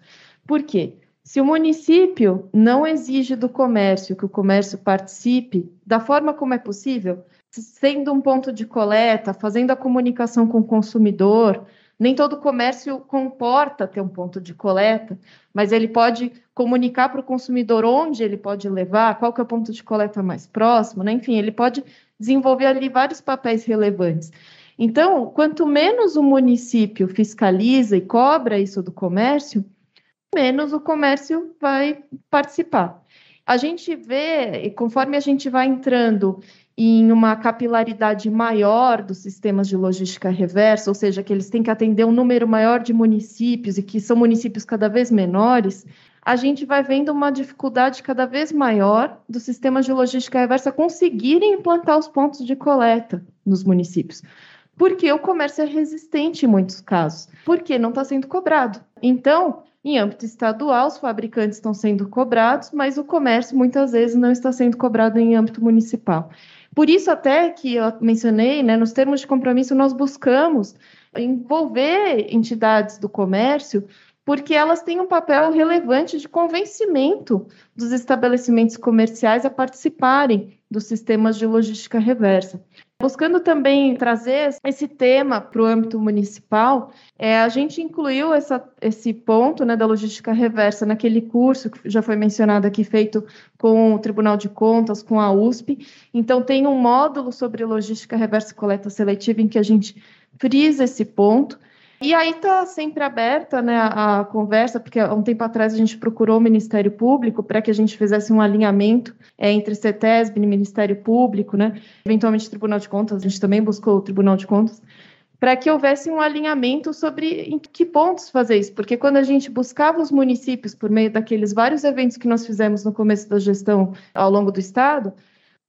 Por quê? Se o município não exige do comércio que o comércio participe da forma como é possível, sendo um ponto de coleta, fazendo a comunicação com o consumidor, nem todo comércio comporta ter um ponto de coleta, mas ele pode comunicar para o consumidor onde ele pode levar, qual que é o ponto de coleta mais próximo, né? enfim, ele pode desenvolver ali vários papéis relevantes. Então, quanto menos o município fiscaliza e cobra isso do comércio, menos o comércio vai participar. A gente vê, conforme a gente vai entrando em uma capilaridade maior dos sistemas de logística reversa, ou seja, que eles têm que atender um número maior de municípios e que são municípios cada vez menores, a gente vai vendo uma dificuldade cada vez maior dos sistemas de logística reversa conseguirem implantar os pontos de coleta nos municípios. Porque o comércio é resistente em muitos casos, porque não está sendo cobrado. Então, em âmbito estadual, os fabricantes estão sendo cobrados, mas o comércio muitas vezes não está sendo cobrado em âmbito municipal. Por isso, até que eu mencionei, né, nos termos de compromisso, nós buscamos envolver entidades do comércio, porque elas têm um papel relevante de convencimento dos estabelecimentos comerciais a participarem dos sistemas de logística reversa. Buscando também trazer esse tema para o âmbito municipal, é, a gente incluiu essa, esse ponto né, da logística reversa naquele curso que já foi mencionado aqui, feito com o Tribunal de Contas, com a USP. Então, tem um módulo sobre logística reversa e coleta seletiva em que a gente frisa esse ponto. E aí está sempre aberta né, a, a, conversa, porque há um tempo atrás a gente procurou o Ministério Público para que a gente fizesse um alinhamento é, entre CETESB e Ministério Público, né, eventualmente Tribunal de Contas, a gente também buscou o Tribunal de Contas, para que houvesse um alinhamento sobre em que pontos fazer isso, porque quando a gente buscava os municípios por meio daqueles vários eventos que nós fizemos no começo da gestão ao longo do Estado,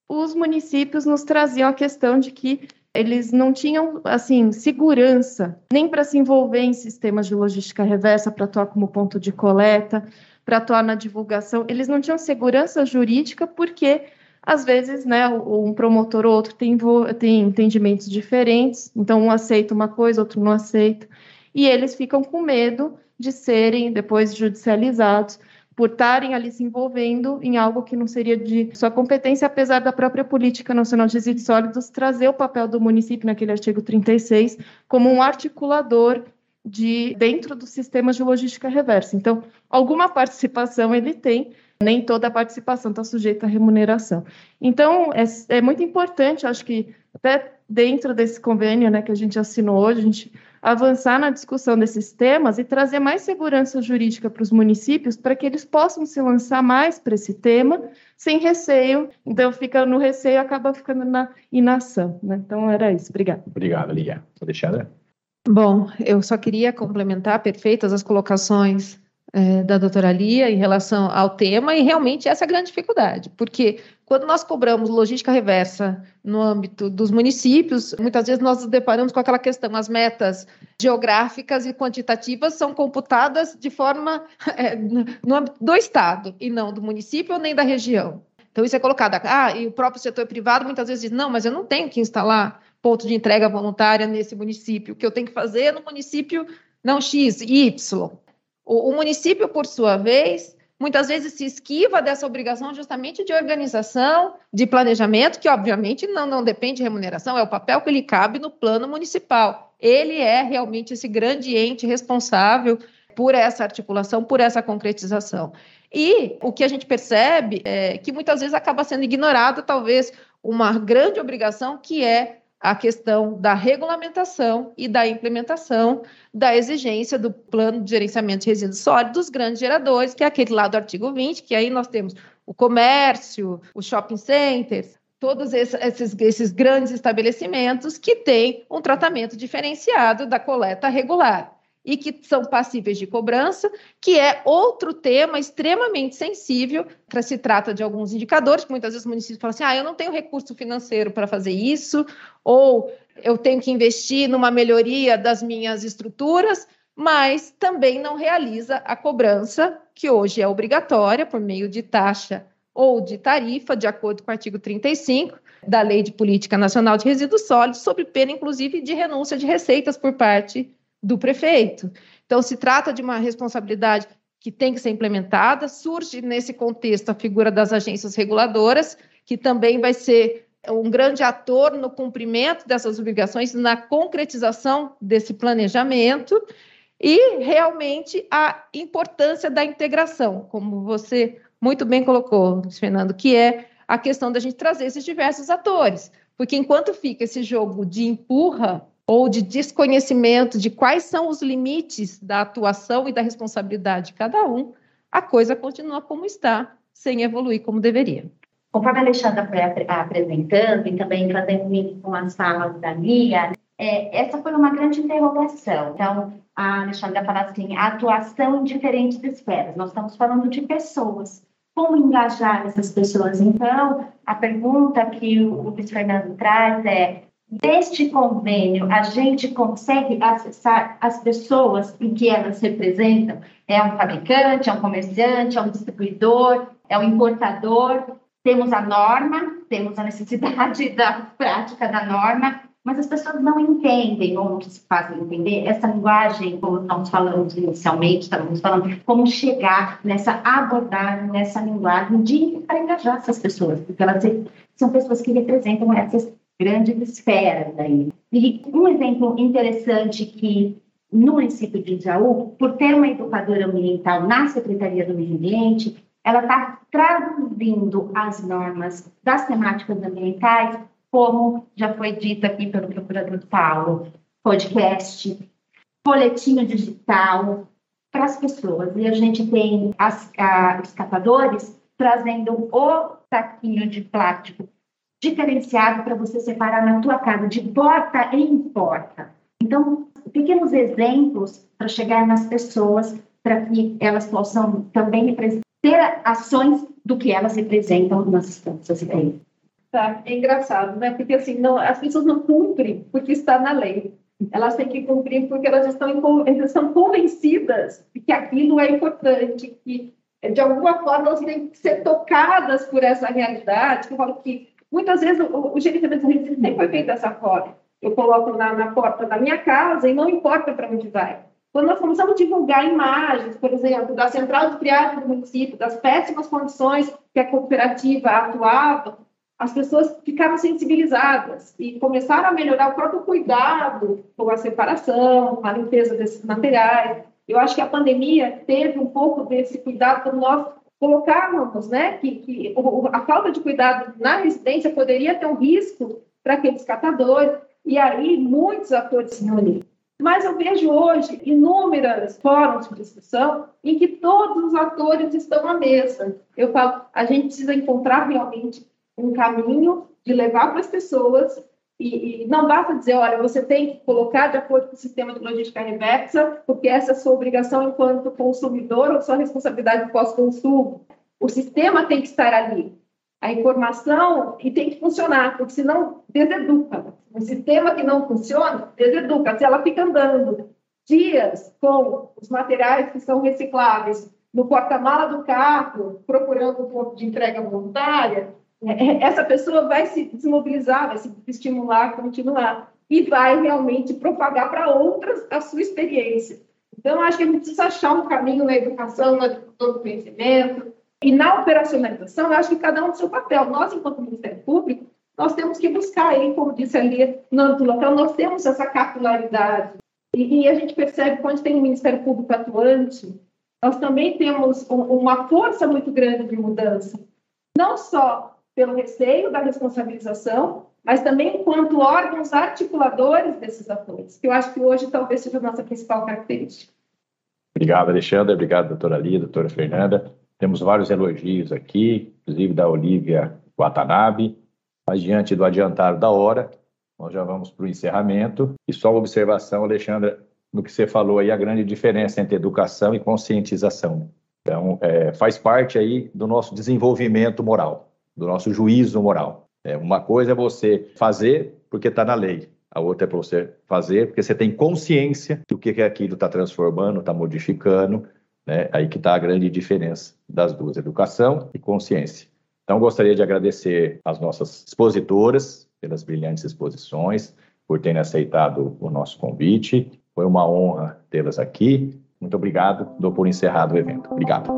os municípios nos traziam a questão de que eles não tinham assim segurança nem para se envolver em sistemas de logística reversa para atuar como ponto de coleta, para atuar na divulgação. Eles não tinham segurança jurídica porque às vezes, né, um promotor ou outro tem, tem entendimentos diferentes, então um aceita uma coisa, outro não aceita, e eles ficam com medo de serem depois judicializados por estarem ali se envolvendo em algo que não seria de sua competência, apesar da própria Política Nacional de Resíduos Sólidos trazer o papel do município naquele artigo 36 como um articulador de dentro do sistema de logística reversa. Então, alguma participação ele tem, nem toda a participação está sujeita à remuneração. Então, é, é muito importante, acho que até dentro desse convênio né, que a gente assinou hoje, a gente avançar na discussão desses temas e trazer mais segurança jurídica para os municípios para que eles possam se lançar mais para esse tema sem receio. Então, fica no receio e acaba ficando na inação. Né? Então, era isso. Obrigada. Obrigado, Lia. Alexandra? Bom, eu só queria complementar perfeitas as colocações é, da doutora Lia em relação ao tema, e realmente essa é a grande dificuldade, porque quando nós cobramos logística reversa no âmbito dos municípios, muitas vezes nós nos deparamos com aquela questão: as metas geográficas e quantitativas são computadas de forma é, no âmbito do Estado e não do município nem da região. Então, isso é colocado. Ah, e o próprio setor privado muitas vezes diz: não, mas eu não tenho que instalar ponto de entrega voluntária nesse município. O que eu tenho que fazer é no município não X, Y. O, o município, por sua vez, muitas vezes se esquiva dessa obrigação justamente de organização, de planejamento, que obviamente não, não depende de remuneração, é o papel que lhe cabe no plano municipal. Ele é realmente esse grande ente responsável por essa articulação, por essa concretização. E o que a gente percebe é que muitas vezes acaba sendo ignorada, talvez, uma grande obrigação que é a questão da regulamentação e da implementação da exigência do plano de gerenciamento de resíduos sólidos dos grandes geradores, que é aquele lá do artigo 20, que aí nós temos o comércio, os shopping centers, todos esses, esses grandes estabelecimentos que têm um tratamento diferenciado da coleta regular e que são passíveis de cobrança, que é outro tema extremamente sensível, se trata de alguns indicadores, que muitas vezes o município fala assim, ah, eu não tenho recurso financeiro para fazer isso, ou eu tenho que investir numa melhoria das minhas estruturas, mas também não realiza a cobrança, que hoje é obrigatória por meio de taxa ou de tarifa, de acordo com o artigo 35 da Lei de Política Nacional de Resíduos Sólidos, sob pena, inclusive, de renúncia de receitas por parte do prefeito. Então, se trata de uma responsabilidade que tem que ser implementada. Surge nesse contexto a figura das agências reguladoras, que também vai ser um grande ator no cumprimento dessas obrigações, na concretização desse planejamento e realmente a importância da integração, como você muito bem colocou, Fernando, que é a questão da gente trazer esses diversos atores, porque enquanto fica esse jogo de empurra ou de desconhecimento de quais são os limites da atuação e da responsabilidade de cada um, a coisa continua como está, sem evoluir como deveria. Conforme a Alexandra foi apresentando e também fazendo link com as falas da Lia, é, essa foi uma grande interrogação. Então, a Alexandra fala assim, a atuação em diferentes esferas. Nós estamos falando de pessoas. Como engajar essas pessoas? Então, a pergunta que o Luiz Fernando traz é Deste convênio, a gente consegue acessar as pessoas em que elas representam? É um fabricante, é um comerciante, é um distribuidor, é um importador. Temos a norma, temos a necessidade da prática da norma, mas as pessoas não entendem ou não se fazem entender essa linguagem, como nós falamos inicialmente, estávamos falando, como chegar nessa abordagem, nessa linguagem de para engajar essas pessoas, porque elas são pessoas que representam essas grandes esferas aí. E um exemplo interessante que no município de Jaú, por ter uma educadora ambiental na Secretaria do Meio Ambiente, ela está traduzindo as normas das temáticas ambientais, como já foi dito aqui pelo procurador Paulo, podcast, boletim digital, para as pessoas. E a gente tem as, a, os catadores trazendo o saquinho de plástico diferenciado para você separar na tua casa, de porta em porta. Então, pequenos exemplos para chegar nas pessoas, para que elas possam também ter ações do que elas representam nas instâncias. Tá, é engraçado, né? Porque assim, não, as pessoas não cumprem porque está na lei. Elas têm que cumprir porque elas estão, elas estão convencidas de que aquilo é importante, que de alguma forma elas têm que ser tocadas por essa realidade. Eu falo que muitas vezes o, o gerenciamento de resíduos nem foi feito dessa forma. Eu coloco na, na porta da minha casa e não importa para onde vai. Quando nós começamos a divulgar imagens, por exemplo, da central de triagem do município, das péssimas condições que a cooperativa atuava, as pessoas ficaram sensibilizadas e começaram a melhorar o próprio cuidado com a separação, com a limpeza desses materiais. Eu acho que a pandemia teve um pouco desse cuidado quando nós colocávamos, né, que, que a falta de cuidado na residência poderia ter um risco para aqueles catadores, e aí muitos atores se reuniram. Mas eu vejo hoje inúmeras fóruns de discussão em que todos os atores estão à mesa. Eu falo, a gente precisa encontrar realmente um caminho de levar para as pessoas e, e, não basta dizer, olha, você tem que colocar de acordo com o sistema de logística reversa, porque essa é a sua obrigação enquanto consumidor ou sua responsabilidade pós-consumo. O sistema tem que estar ali. A informação e tem que funcionar, porque senão deseduca. Um sistema que não funciona, deseduca. Se ela fica andando dias com os materiais que são recicláveis no porta-mala do carro, procurando um ponto de entrega voluntária, essa pessoa vai se desmobilizar, vai se estimular a continuar e vai realmente propagar para outras a sua experiência. Então, acho que a gente precisa achar um caminho na educação, no conhecimento e na operacionalização. Acho que cada um tem seu papel. Nós, enquanto Ministério Público, nós temos que buscar aí, como disse ali no âmbito local, nós temos essa capilaridade. E, e a gente percebe quando tem um Ministério Público atuante, nós também temos um, uma força muito grande de mudança. Não só pelo receio da responsabilização, mas também enquanto órgãos articuladores desses atores, que eu acho que hoje talvez seja a nossa principal característica. Obrigado, Alexandre. Obrigado, doutora Lia, doutora Fernanda. Temos vários elogios aqui, inclusive da Olivia Watanabe. Mas diante do adiantado da hora, nós já vamos para o encerramento. E só uma observação, Alexandre, no que você falou aí, a grande diferença entre educação e conscientização. Então, é, faz parte aí do nosso desenvolvimento moral do nosso juízo moral. É, uma coisa é você fazer porque está na lei, a outra é para você fazer porque você tem consciência do que, que aquilo está transformando, está modificando. Né? Aí que está a grande diferença das duas, educação e consciência. Então, gostaria de agradecer às nossas expositoras pelas brilhantes exposições, por terem aceitado o nosso convite. Foi uma honra tê-las aqui. Muito obrigado. Dou por encerrado o evento. Obrigado.